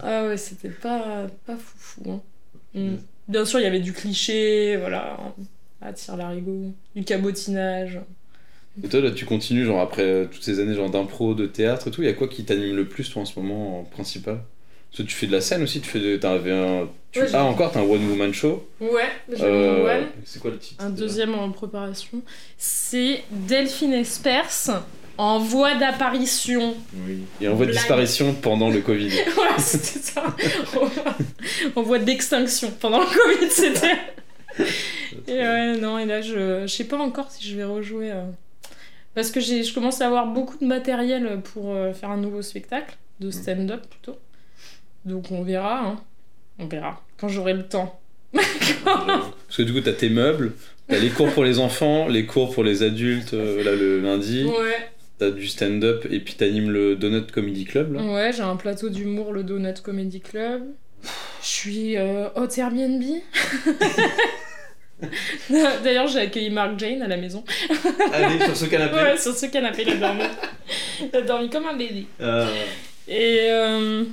Ah ouais, c'était pas, pas foufou. Hein. Mm. Bien sûr, il y avait du cliché, voilà, à tire l'arigot, du cabotinage. Et toi là tu continues genre après euh, toutes ces années genre d'impro, de théâtre et tout, il y a quoi qui t'anime le plus toi en ce moment en principal? Parce que tu fais de la scène aussi, tu fais de... un... Tu... Ouais, ah encore, t'as un one woman show. Ouais, j'ai Euh. C'est quoi le titre Un deuxième en préparation. C'est Delphine Espers. en voie d'apparition. Oui. Et en voie de disparition pendant le Covid. Ouais, c'était ça. en voie d'extinction. Pendant le Covid, c'était. Et ouais, non, et là, je, je sais pas encore si je vais rejouer. euh, Parce que j'ai, je commence à avoir beaucoup de matériel pour euh, faire un nouveau spectacle, de stand-up plutôt. Donc on verra, hein. On verra. Quand j'aurai le temps. Parce que du coup, t'as tes meubles, t'as les cours pour les enfants, les cours pour les adultes, euh, là le lundi, Ouais. t'as du stand-up et puis t'animes le Donut Comedy Club. Là. Ouais, j'ai un plateau d'humour, le Donut Comedy Club. Je suis euh, hôte Airbnb. D'ailleurs, j'ai accueilli Mark Jane à la maison. Allez, sur ce canapé. Ouais, sur ce canapé, il a dormi. Il a dormi comme un bébé. Euh, Et euh,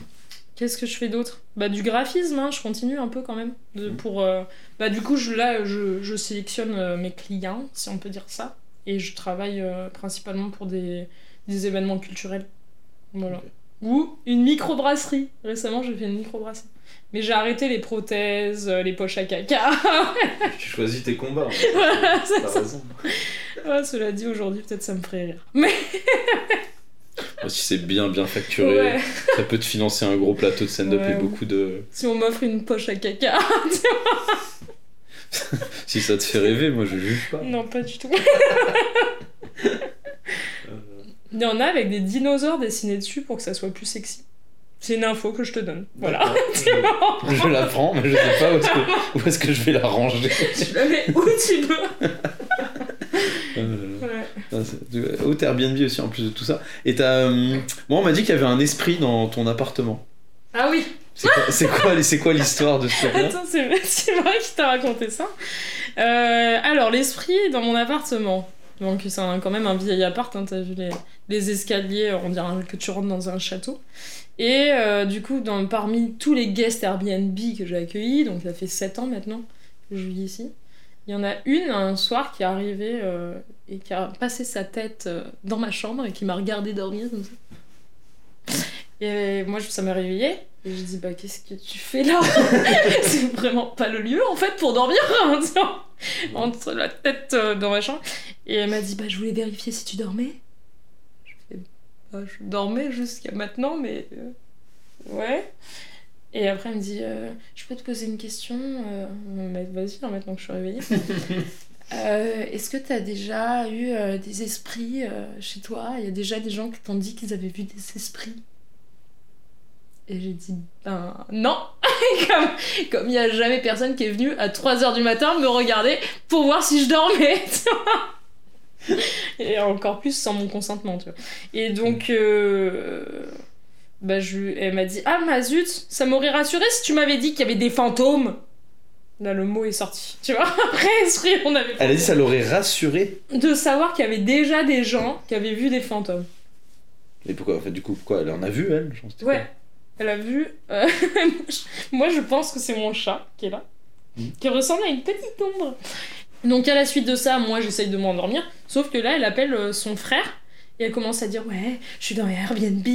qu'est-ce que je fais d'autre Bah du graphisme, hein, je continue un peu quand même. De, Mhm. pour, euh, bah du coup, je, là, je, je sélectionne euh, mes clients, si on peut dire ça. Et je travaille euh, principalement pour des, des événements culturels. Voilà. Ou une microbrasserie. Récemment, j'ai fait une microbrasserie. Mais j'ai arrêté les prothèses, les poches à caca. tu choisis tes combats. en voilà, c'est T'as ça. raison. Ouais, cela dit, aujourd'hui, peut-être ça me ferait rire. Mais Si c'est bien bien facturé, ouais, ça peut te financer un gros plateau de stand-up Ouais, et ou- beaucoup de. si on m'offre une poche à caca. Si ça te fait rêver, moi je juge pas. non, pas du tout. Il y en a avec des dinosaures dessinés dessus pour que ça soit plus sexy. C'est une info que je te donne. Voilà. Je, je la prends, mais je sais pas où est-ce que, où est-ce que je vais la ranger. tu la mets où tu veux. Euh, Ouais. non, c'est- Au Airbnb aussi en plus de tout ça. Et t'as. hum, Moi on m'a dit qu'il y avait un esprit dans ton appartement. Ah oui, C'est quoi, quoi, l'histoire de ce truc-là? Attends, c'est vrai qu'il t'a raconté ça. Euh, alors, l'esprit dans mon appartement. Donc, c'est quand même un vieil appart, hein, t'as vu les, les escaliers, on dirait que tu rentres dans un château. Et euh, du coup, dans, parmi tous les guests Airbnb que j'ai accueillis, donc ça fait 7 ans maintenant que je vis ici, il y en a une un soir qui est arrivée euh, et qui a passé sa tête euh, dans ma chambre et qui m'a regardé dormir comme ça. Et moi, ça m'a réveillée. Et je dis, bah, qu'est-ce que tu fais là? C'est vraiment pas le lieu, en fait, pour dormir, entre la tête euh, dans ma chambre. Et elle m'a dit, bah, je voulais vérifier si tu dormais. Je fais, bah, je dormais jusqu'à maintenant, mais... euh, ouais. Et après, elle me dit, euh, je peux te poser une question Euh, mais Vas-y, hein, maintenant que je suis réveillée. Euh, Est-ce que tu as déjà eu euh, des esprits euh, chez toi? Il y a déjà des gens qui t'ont dit qu'ils avaient vu des esprits? Et j'ai dit, ben non Comme il n'y a jamais personne qui est venu à 3h du matin me regarder pour voir si je dormais, tu vois. Et encore plus sans mon consentement, tu vois. Et donc, euh, bah, je, elle m'a dit Ah, ma zut, ça m'aurait rassuré si tu m'avais dit qu'il y avait des fantômes. Là, le mot est sorti, tu vois. Après, esprit, on avait Elle a dit ça l'aurait rassuré. de savoir qu'il y avait déjà des gens qui avaient vu des fantômes. Et pourquoi En fait, du coup, quoi Elle en a vu, elle je pense, Ouais. Elle a vu. euh, Moi, je pense que c'est mon chat qui est là, Mhm. qui ressemble à une petite ombre. Donc, à la suite de ça, moi, j'essaye de m'endormir. Sauf que là, elle appelle euh, son frère. Et elle commence à dire Ouais, je suis dans Airbnb,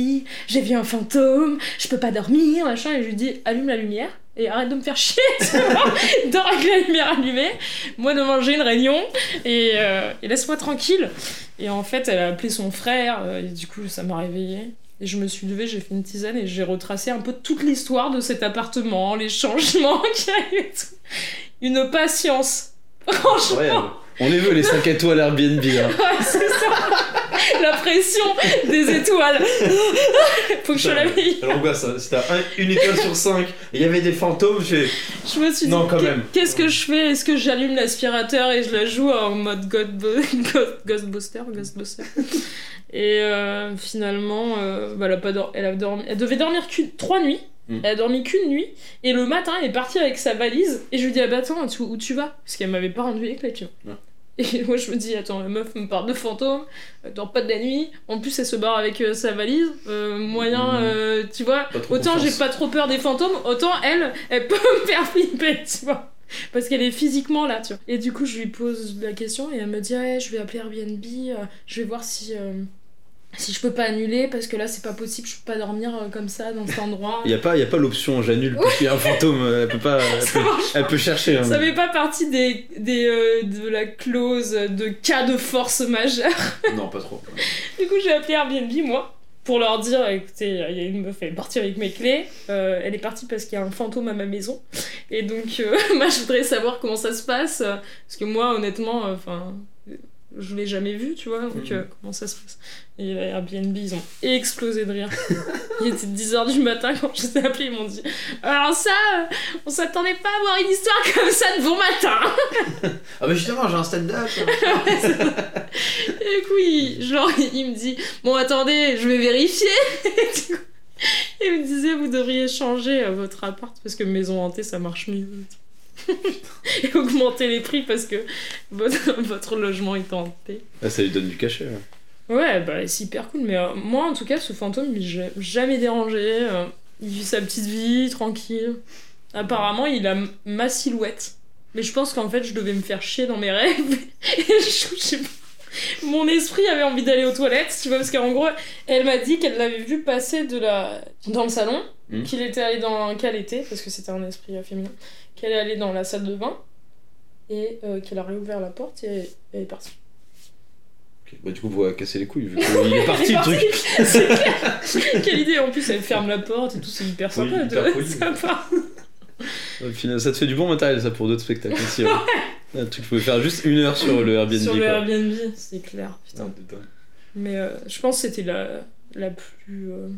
j'ai vu un fantôme, je peux pas dormir, machin. Et je lui dis Allume la lumière et arrête de me faire chier, tu vois. Dors avec la lumière allumée. Moi, demain, j'ai une réunion et, euh, et laisse-moi tranquille. Et en fait, elle a appelé son frère, euh, et du coup, ça m'a réveillée. Et je me suis levée, j'ai fait une tisane et j'ai retracé un peu toute l'histoire de cet appartement, les changements qu'il y a eu tout. Une patience. Franchement. On les veut, les 5 étoiles Airbnb. Hein. ouais, c'est ça. La pression des étoiles. Faut que je la quoi, ça Si t'as un- une étoile sur 5 et il y avait des fantômes, j'ai. Je me suis dit, Non, quand même. qu'est-ce que je fais? Est-ce que j'allume l'aspirateur et je la joue en mode Ghostbuster, Ghostbuster? Et euh, finalement, euh, bah, elle, a pas dor- elle, a dormi... elle devait dormir trois nuits. Mm. Elle a dormi qu'une nuit. Et le matin, elle est partie avec sa valise. Et je lui dis, ah bah attends, où tu vas? Parce qu'elle m'avait pas rendu les clés, tu vois. Ouais. Et moi, je me dis, attends, la meuf me parle de fantômes, elle dort pas de la nuit. En plus, elle se barre avec euh, sa valise. Euh, moyen, Mm. euh, tu vois. Autant j'ai pas trop peur des fantômes, autant elle, elle peut me faire flipper, tu vois. Parce qu'elle est physiquement là, tu vois. Et du coup, je lui pose la question et elle me dit Ouais, je vais appeler Airbnb, je vais voir si. Si je peux pas annuler parce que là c'est pas possible, je peux pas dormir euh, comme ça dans cet endroit. Il y a pas, y a pas l'option j'annule parce qu'il y a un fantôme, euh, elle peut pas, elle peut, marche elle peut chercher. hein. Ça fait pas partie des, des, euh, de la clause de cas de force majeure. Non, pas trop. Du coup, j'ai appelé Airbnb, moi, pour leur dire écoutez, il y a une meuf, elle est partie avec mes clés. euh, elle est partie parce qu'il y a un fantôme à ma maison. Et donc, euh, moi, je voudrais savoir comment ça se passe. Parce que moi, honnêtement, enfin. Je l'ai jamais vu, tu vois, donc Mhm. euh, comment ça se passe? Et Airbnb, ils ont explosé de rire. Il était 10h du matin quand je les ai appelés, ils m'ont dit Alors ça, euh, on s'attendait pas à voir une histoire comme ça de bon matin Ah, mais justement, j'ai un stand-up. Et du coup, il, genre, il me dit Bon, attendez, je vais vérifier. Et du coup, il me disait Vous devriez changer euh, votre appart parce que maison hantée, ça marche mieux. Et augmenter les prix parce que votre, votre logement est hanté. Ah, ça lui donne du cachet. ouais. Ouais, bah c'est hyper cool. Mais euh, moi, en tout cas, ce fantôme, il m'a jamais dérangé. euh, il vit sa petite vie, tranquille. Apparemment, il a ma silhouette. Mais je pense qu'en fait, je devais me faire chier dans mes rêves. Et je, je sais pas. Mon esprit avait envie d'aller aux toilettes, tu vois, parce qu'en gros, elle m'a dit qu'elle l'avait vu passer de la... dans le salon, Mhm. qu'il était allé dans... qu'elle était, parce que c'était un esprit euh, féminin, qu'elle est allée dans la salle de bain, et euh, qu'elle a réouvert la porte et elle est partie. Bah, du coup, vous casser les couilles vu qu'il est parti le truc. Quelle idée en plus elle ferme la porte et tout c'est hyper Oui, sympa. hyper vois, poli. sympa. Au final, ça te fait du bon matériel ça pour d'autres spectacles aussi. hein. Un truc, tu pouvais faire juste une heure sur le Airbnb. Sur le quoi. Airbnb, c'est clair. Putain. Ouais, putain. Mais euh, je pense que c'était la, la plus euh,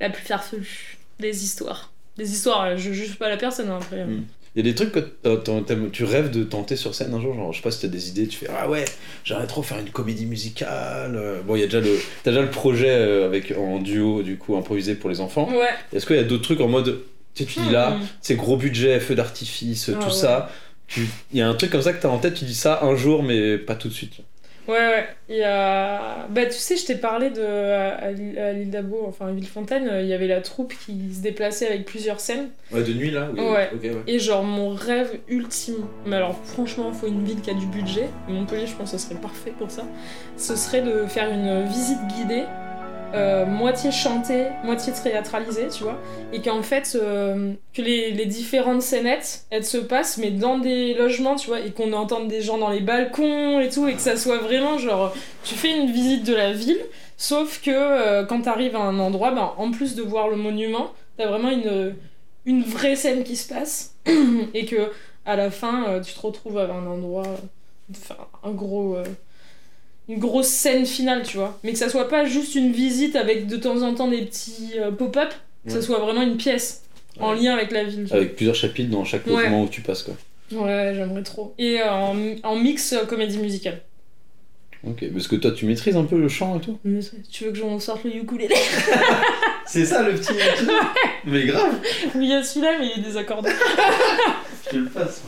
la plus farfelue des histoires. Des histoires, euh, je juge pas la personne hein, après. Mm. Il y a des trucs que tu rêves de tenter sur scène un jour, genre je sais pas si t'as des idées, tu fais ah ouais, j'aimerais trop faire une comédie musicale. euh. Bon, il y a déjà le, t'as déjà le projet euh, avec en duo du coup improvisé pour les enfants. Ouais. Est-ce qu'il y a d'autres trucs en mode, tu sais, tu dis là, Hmm. c'est gros budget, feu d'artifice, Ah tout ouais. ça. Il y a un truc comme ça que t'as en tête, tu dis ça un jour, mais pas tout de suite. Ouais, ouais. Il y a... Bah, tu sais, je t'ai parlé de. À, à l'île d'Abo, enfin à Villefontaine, euh, il y avait la troupe qui se déplaçait avec plusieurs scènes. Ouais, de nuit là. Ouais. Ok, ouais. Et genre, mon rêve ultime, mais alors franchement, il faut une ville qui a du budget. Montpellier, je pense que ce serait parfait pour ça. Ce serait de faire une visite guidée, euh, moitié chantée, moitié théâtralisée, tu vois. Et qu'en fait, euh, que les, différentes scénettes, elles se passent, mais dans des logements, tu vois, et qu'on entende des gens dans les balcons et tout, et que ça soit vraiment genre, tu fais une visite de la ville, sauf que euh, quand t'arrives à un endroit, ben, en plus de voir le monument, t'as vraiment une une vraie scène qui se passe et que à la fin euh, tu te retrouves à un endroit enfin un gros une grosse scène finale tu vois mais que ça soit pas juste une visite avec de temps en temps des petits euh, pop-up que ça Ouais. soit vraiment une pièce en Ouais. lien avec la ville tu vois. Avec plusieurs chapitres dans chaque Ouais. logement où tu passes quoi. ouais j'aimerais trop et euh, en, en mix euh, comédie musicale Ok, parce que toi tu maîtrises un peu le chant et tout? tu veux que j'en sorte le ukulélé? C'est ça le petit. mais grave. oui il y a celui-là mais il est désaccordé Je le passe.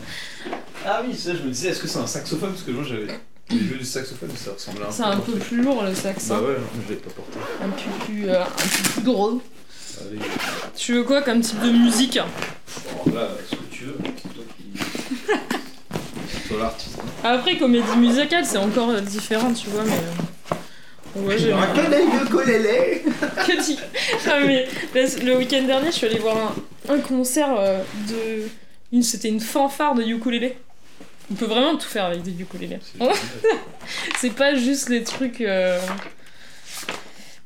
Ah oui, ça, je me disais, est-ce que c'est un saxophone? Parce que moi j'avais j'ai joué du saxophone, ça ressemblait un c'est un peu plus lourd le sax Bah hein. ouais, je l'ai pas porté. un peu plus euh, un peu plus gros Allez, tu veux quoi comme type de musique? Bon, là, ce que tu veux, c'est toi qui. c'est toi l'artiste. hein. Après, comédie musicale, c'est encore différent, tu vois, mais. euh, Ouais, j'ai. de colélé Que dis- Ah, mais le le week-end dernier, je suis allée voir un, un concert euh, de. C'était une fanfare de ukulélé. On peut vraiment tout faire avec des ukulélés. C'est pas juste les trucs euh,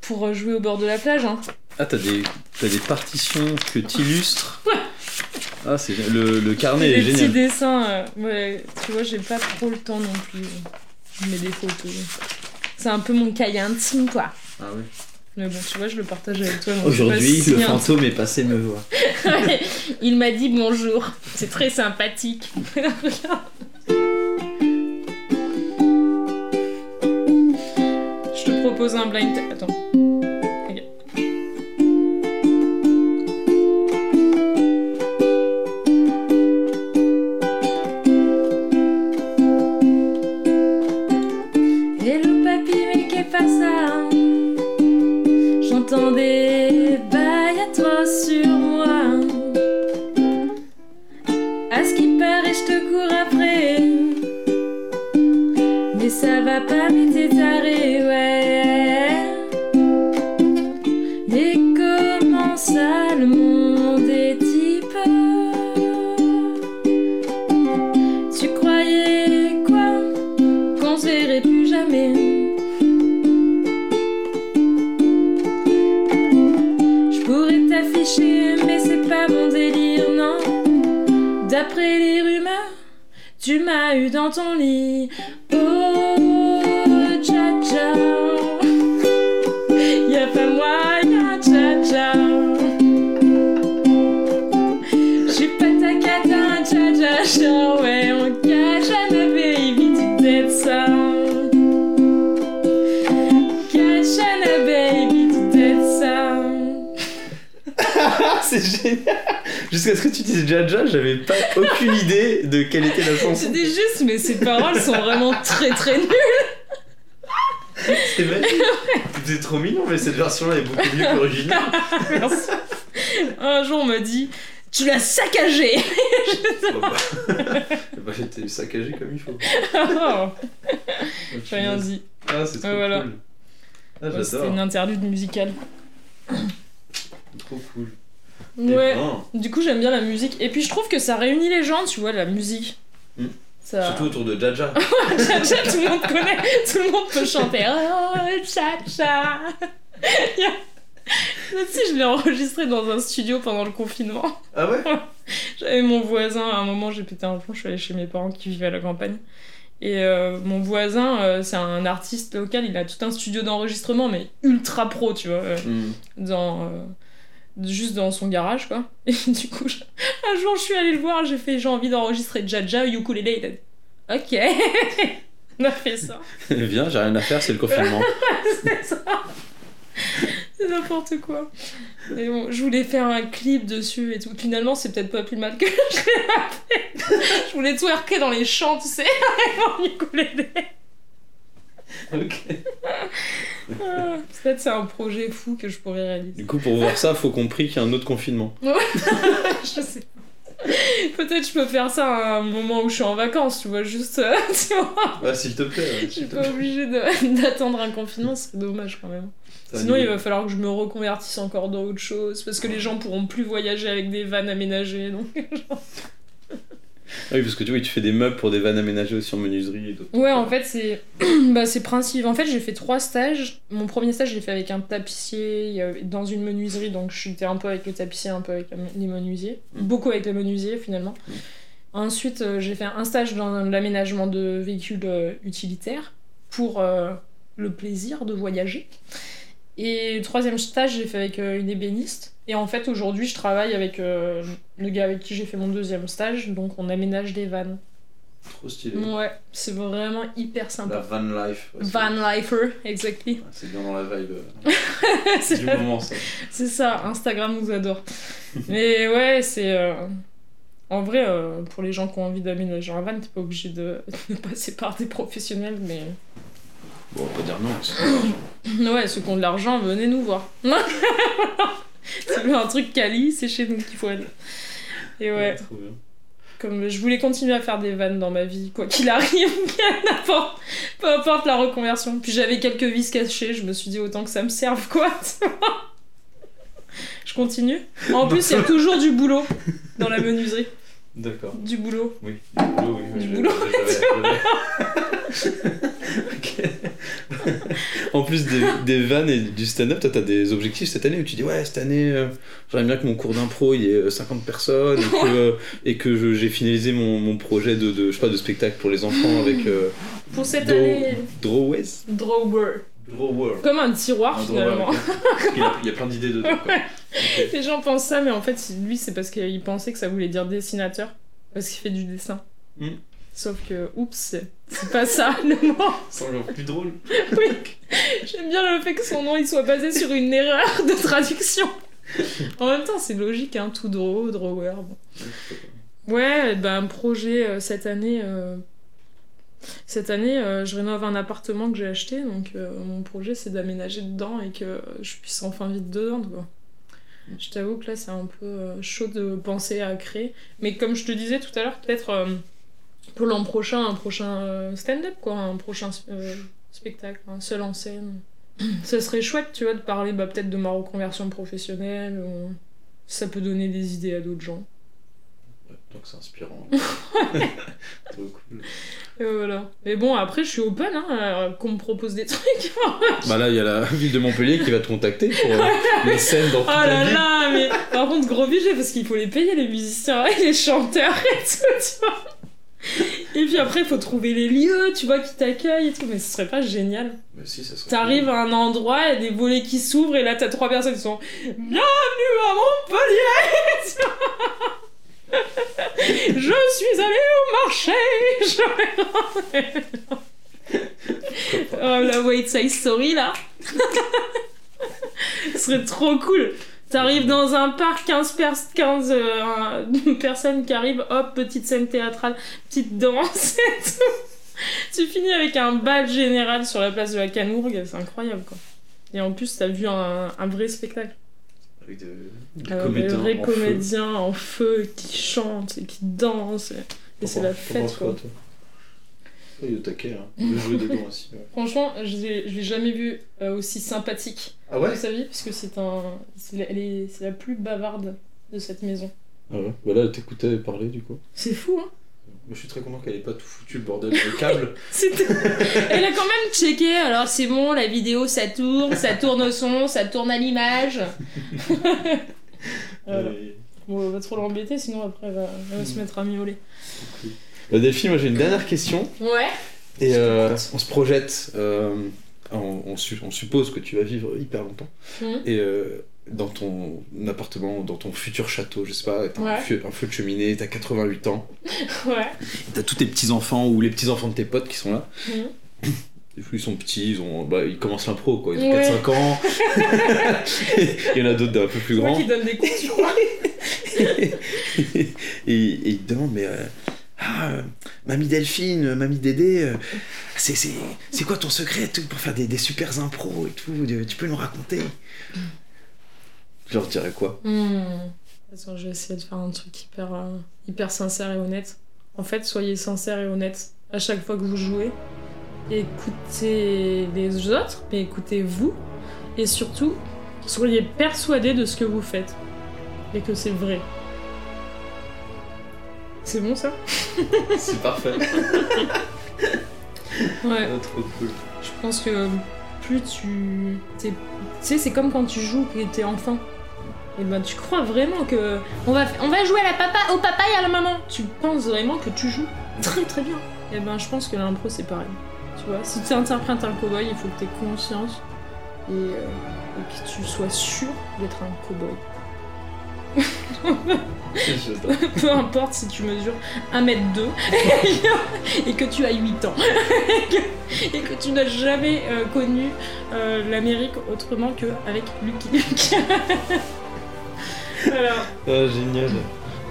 pour jouer au bord de la plage. Hein. Ah, t'as des, t'as des partitions que t'illustres Ah, c'est le, le carnet des est petits génial. dessins. euh, ouais, tu vois, j'ai pas trop le temps non plus. Je mets des photos. C'est un peu mon cahier intime, quoi. Ah oui. Mais bon, tu vois, je le partage avec toi. Aujourd'hui, le fantôme est passé me voir. Il m'a dit bonjour. C'est très sympathique. je te propose un blind. Attends. Merci. Un jour, on m'a dit Tu l'as saccagé bah, bah, J'étais saccagé comme il faut. Oh, J'ai rien dit. Ah, c'est trop Ouais, voilà. cool. Ah, Ouais, C'était j'adore. une interlude musicale. Trop cool. Ouais. ben, Du coup, j'aime bien la musique. Et puis, je trouve que ça réunit les gens, tu vois, la musique. Hmm. Ça... Surtout autour de Jaja. Tcha-tcha, tout le monde connaît, tout le monde peut chanter. Oh, tcha-tcha. Sais, je l'ai enregistré dans un studio pendant le confinement. Ah ouais? J'avais mon voisin, à un moment j'ai pété un plomb, je suis allée chez mes parents qui vivaient à la campagne. Et euh, mon voisin, euh, c'est un artiste local, il a tout un studio d'enregistrement, mais ultra pro, tu vois, euh, Hmm. dans, juste dans son garage, quoi. Et du coup, je- un jour je suis allée le voir, j'ai fait j'ai envie d'enregistrer Jaja ukulélé. Il a dit Ok, on a fait ça. Viens, j'ai rien à faire, c'est le confinement. C'est ça. C'est n'importe quoi. Et bon, je voulais faire un clip dessus et tout. Finalement, c'est peut-être pas plus mal que je l'ai pas fait. Je voulais twerker dans les champs, tu sais, avec mon ok. Ah, Peut-être c'est un projet fou que je pourrais réaliser. Du coup, pour voir ça, faut qu'on prie qu'il y a un autre confinement. je sais. Peut-être je peux faire ça à un moment où je suis en vacances, tu vois, juste, euh, tu vois. Ouais, s'il te plaît. ouais, Je suis pas obligée d'attendre un confinement, c'est dommage quand même. Sinon, il va falloir que je me reconvertisse encore dans autre chose, parce que les gens pourront plus voyager avec des vannes aménagées, donc... Ah oui, parce que tu vois, tu fais des meubles pour des vannes aménagées aussi en menuiserie et d'autres. Ouais, en fait, c'est bah, c'est principe. En fait, j'ai fait trois stages. Mon premier stage, je l'ai fait avec un tapissier dans une menuiserie, donc j'étais un peu avec le tapissier, un peu avec les menuisiers. Mm. Beaucoup avec les menuisiers, finalement. Mm. Ensuite, euh, j'ai fait un stage dans l'aménagement de véhicules euh, utilitaires pour euh, le plaisir de voyager. Et le troisième stage, j'ai fait avec euh, une ébéniste. Et en fait, aujourd'hui, je travaille avec euh, le gars avec qui j'ai fait mon deuxième stage, donc on aménage des vannes. Trop stylé. Ouais, c'est vraiment hyper La sympa. van life. ouais, Van lifer, exactly. Ouais, C'est bien dans la vibe euh, c'est du moment, ça. c'est ça, Instagram nous adore. Mais ouais, c'est. euh, En vrai, euh, pour les gens qui ont envie d'aménager un van, t'es pas obligé de... de passer par des professionnels, mais. Bon, on peut dire non. c'est- Ouais, ceux qui ont de l'argent, venez nous voir. voulez un truc quali, c'est chez nous qu'il faut aller. Et ouais, Trop bien. comme je voulais continuer à faire des vannes dans ma vie, quoi qu'il arrive, n'importe, peu importe la reconversion. Puis j'avais quelques vis cachées, je me suis dit autant que ça me serve, quoi. je continue. En plus, il y a toujours du boulot dans la menuiserie. D'accord. Du boulot. Oui, du boulot, oui. Du je- boulot. je- je- Ok. en plus des, des vannes et du stand-up, toi t'as des objectifs cette année où tu dis ouais cette année euh, j'aimerais bien que mon cours d'impro il y ait euh, 50 personnes et que, euh, et que j'ai finalisé mon, mon projet de, de, je sais pas, de spectacle pour les enfants avec euh, Pour cette Draw- année, Draways Drawer. Drawer. Comme un tiroir, Un finalement. drawer, ok. il, y a, il y a plein d'idées dedans. quoi. Les gens pensent ça, mais en fait, lui, c'est parce qu'il pensait que ça voulait dire dessinateur. Parce qu'il fait du dessin. Hmm. Sauf que, oups, c'est pas ça le mot. C'est encore plus drôle. Oui. J'aime bien le fait que son nom il soit basé sur une erreur de traduction. En même temps, c'est logique, hein, tout draw, drawer. Bon. Ouais, ben, un projet euh, cette année. euh, Cette année, euh, je rénove un appartement que j'ai acheté, donc mon projet c'est d'aménager dedans et que je puisse enfin vivre dedans. Quoi. Je t'avoue que là c'est un peu euh, chaud de penser à créer, mais comme je te disais tout à l'heure, peut-être euh, pour l'an prochain, un prochain euh, stand-up, quoi, un prochain spectacle, un seul en scène. Ça serait chouette, tu vois, de parler bah, peut-être de ma reconversion professionnelle. Ça peut donner des idées à d'autres gens. Donc c'est inspirant. Trop cool. Et voilà. Mais bon, après, je suis open, hein, qu'on me propose des trucs. Bah là, il y a la ville de Montpellier qui va te contacter pour euh, les scènes dans toute Oh là là, mais par contre, gros budget parce qu'il faut les payer, les musiciens et les chanteurs et tout, tu vois. Et puis après, il faut trouver les lieux, tu vois, qui t'accueillent et tout. Mais ce serait pas génial. Mais si, ça serait T'arrives à un endroit, il y a des volets qui s'ouvrent et là, t'as trois personnes qui sont Bienvenue à Montpellier Je suis allée au marché je... Oh, la White Side Story, là Ce serait trop cool T'arrives dans un parc, 15, pers 15 euh, personnes qui arrivent, hop, petite scène théâtrale, petite danse et tout. Tu finis avec un bal général sur la place de la Canourgue, c'est incroyable quoi. Et en plus, t'as vu un, un vrai spectacle. Avec de, des Euh, comédiens des vrais en feu. comédiens en feu qui chantent et qui dansent. Et, et c'est la fête quoi, quoi. Il est au taquet, hein. Il jouer dedans aussi. ouais. Franchement, je l'ai je l'ai jamais vu euh, aussi sympathique Ah de sa vie, puisque c'est un, c'est la, elle est- c'est la plus bavarde de cette maison. Ah ouais Bah là, t'écoutais parler du coup. C'est fou, hein Moi, je suis très content qu'elle ait pas tout foutu le bordel dans le câble. Elle a quand même checké, alors c'est bon, la vidéo ça tourne, ça tourne au son, ça tourne à l'image. Voilà. Et- Bon, on va trop l'embêter, sinon après elle va, elle va se mettre à miauler. Bah, Delphine, moi j'ai une dernière question. Ouais. Et euh, on se projette, euh, on, on su- on suppose que tu vas vivre hyper longtemps. Et euh, dans ton appartement, dans ton futur château, je sais pas, t'as un, feu, un feu de cheminée, t'as 88 ans, Ouais. t'as tous tes petits-enfants ou les petits-enfants de tes potes qui sont là. Mhm. Ils sont petits, ils, ont, bah, ils commencent l'impro, quoi. Ils ont Ouais. 4-5 ans. Il y en a d'autres d'un peu plus grands. qui donne des cours, tu crois et, et ils te demandent, mais. euh, ah, euh, mamie Delphine, euh, mamie Dédé, euh, c'est, c'est, c'est quoi ton secret tout, pour faire des, des super impros et tout Tu peux nous raconter? Je leur dirais quoi Hmm. Attends, je vais essayer de faire un truc hyper, euh, hyper sincère et honnête. En fait, soyez sincère et honnête à chaque fois que vous jouez. Écoutez les autres, mais écoutez-vous. Et surtout, soyez persuadés de ce que vous faites. Et que c'est vrai. C'est bon ça? C'est parfait. Ouais. trop cool. Je pense que plus tu. Tu sais, c'est comme quand tu joues et t'es enfant. Et ben tu crois vraiment que. On va, on va jouer à la papa, au papa et à la maman. Tu penses vraiment que tu joues très très bien. Et ben je pense que l'impro c'est pareil. Tu vois, si tu interprètes un cowboy, il faut que tu aies conscience et, euh, et que tu sois sûr d'être un cowboy. Peu importe si tu mesures 1m2 et que tu as 8 ans et que, et que tu n'as jamais euh, connu euh, l'Amérique autrement qu'avec Lucky Luke. Voilà. Ah, génial.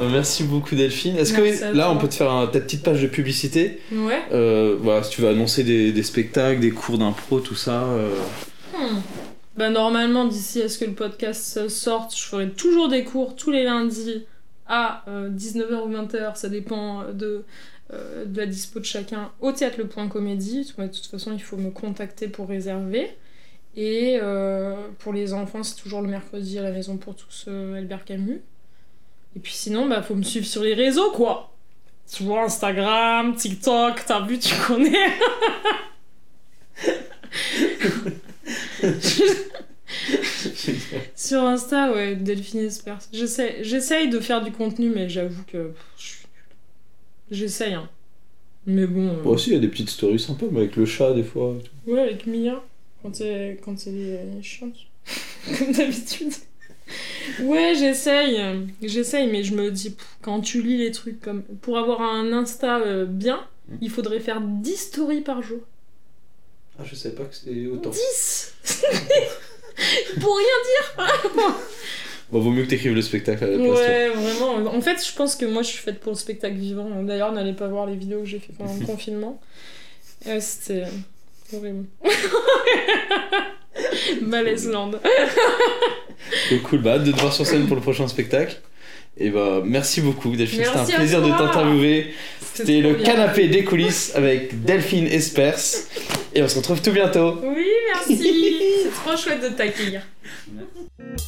Euh, Merci beaucoup Delphine. Est-ce que là on peut te faire un- ta petite page de publicité Ouais. Euh, voilà, Si tu veux annoncer des, des spectacles, des cours d'impro, tout ça. euh, Hmm. Bah normalement d'ici à ce que le podcast sorte, je ferai toujours des cours tous les lundis à 19h ou 20h, ça dépend de, euh, de la dispo de chacun, au théâtre Le Point Comédie. De toute façon, il faut me contacter pour réserver. Et euh, pour les enfants, c'est toujours le mercredi à la maison pour tous euh, Albert Camus. Et puis sinon, bah faut me suivre sur les réseaux quoi. Tu vois, Instagram, TikTok, t'as vu, tu connais. Sur Insta, ouais, Delphine Espers. J'essaie, j'essaye de faire du contenu, mais j'avoue que. J'essaye, hein. Mais bon. euh, Moi aussi, il y a des petites stories sympas, mais avec le chat des fois. Ouais, avec Mia, quand elle, quand elle est chiante. Comme d'habitude. Ouais, j'essaye. J'essaye, mais je me dis, pff, quand tu lis les trucs comme. Pour avoir un Insta euh, bien, Mm. il faudrait faire 10 stories par jour. Ah, je savais pas que c'était autant. 10 Pour rien Bon, vaut mieux que t'écrives le spectacle à la place. toi. Ouais, vraiment. En fait, je pense que moi, je suis faite pour le spectacle vivant. D'ailleurs, n'allez pas voir les vidéos que j'ai fait pendant le confinement. Euh, C'était horrible. Malaise land. Cool, cool. Bah, hâte de te voir sur scène pour le prochain spectacle. Et bah, merci beaucoup, Delphine. C'était un plaisir de t'interviewer. C'était le bien. canapé des coulisses avec Delphine Espers. Et on se retrouve tout bientôt. Oui, merci. C'est trop chouette de t'accueillir. Merci.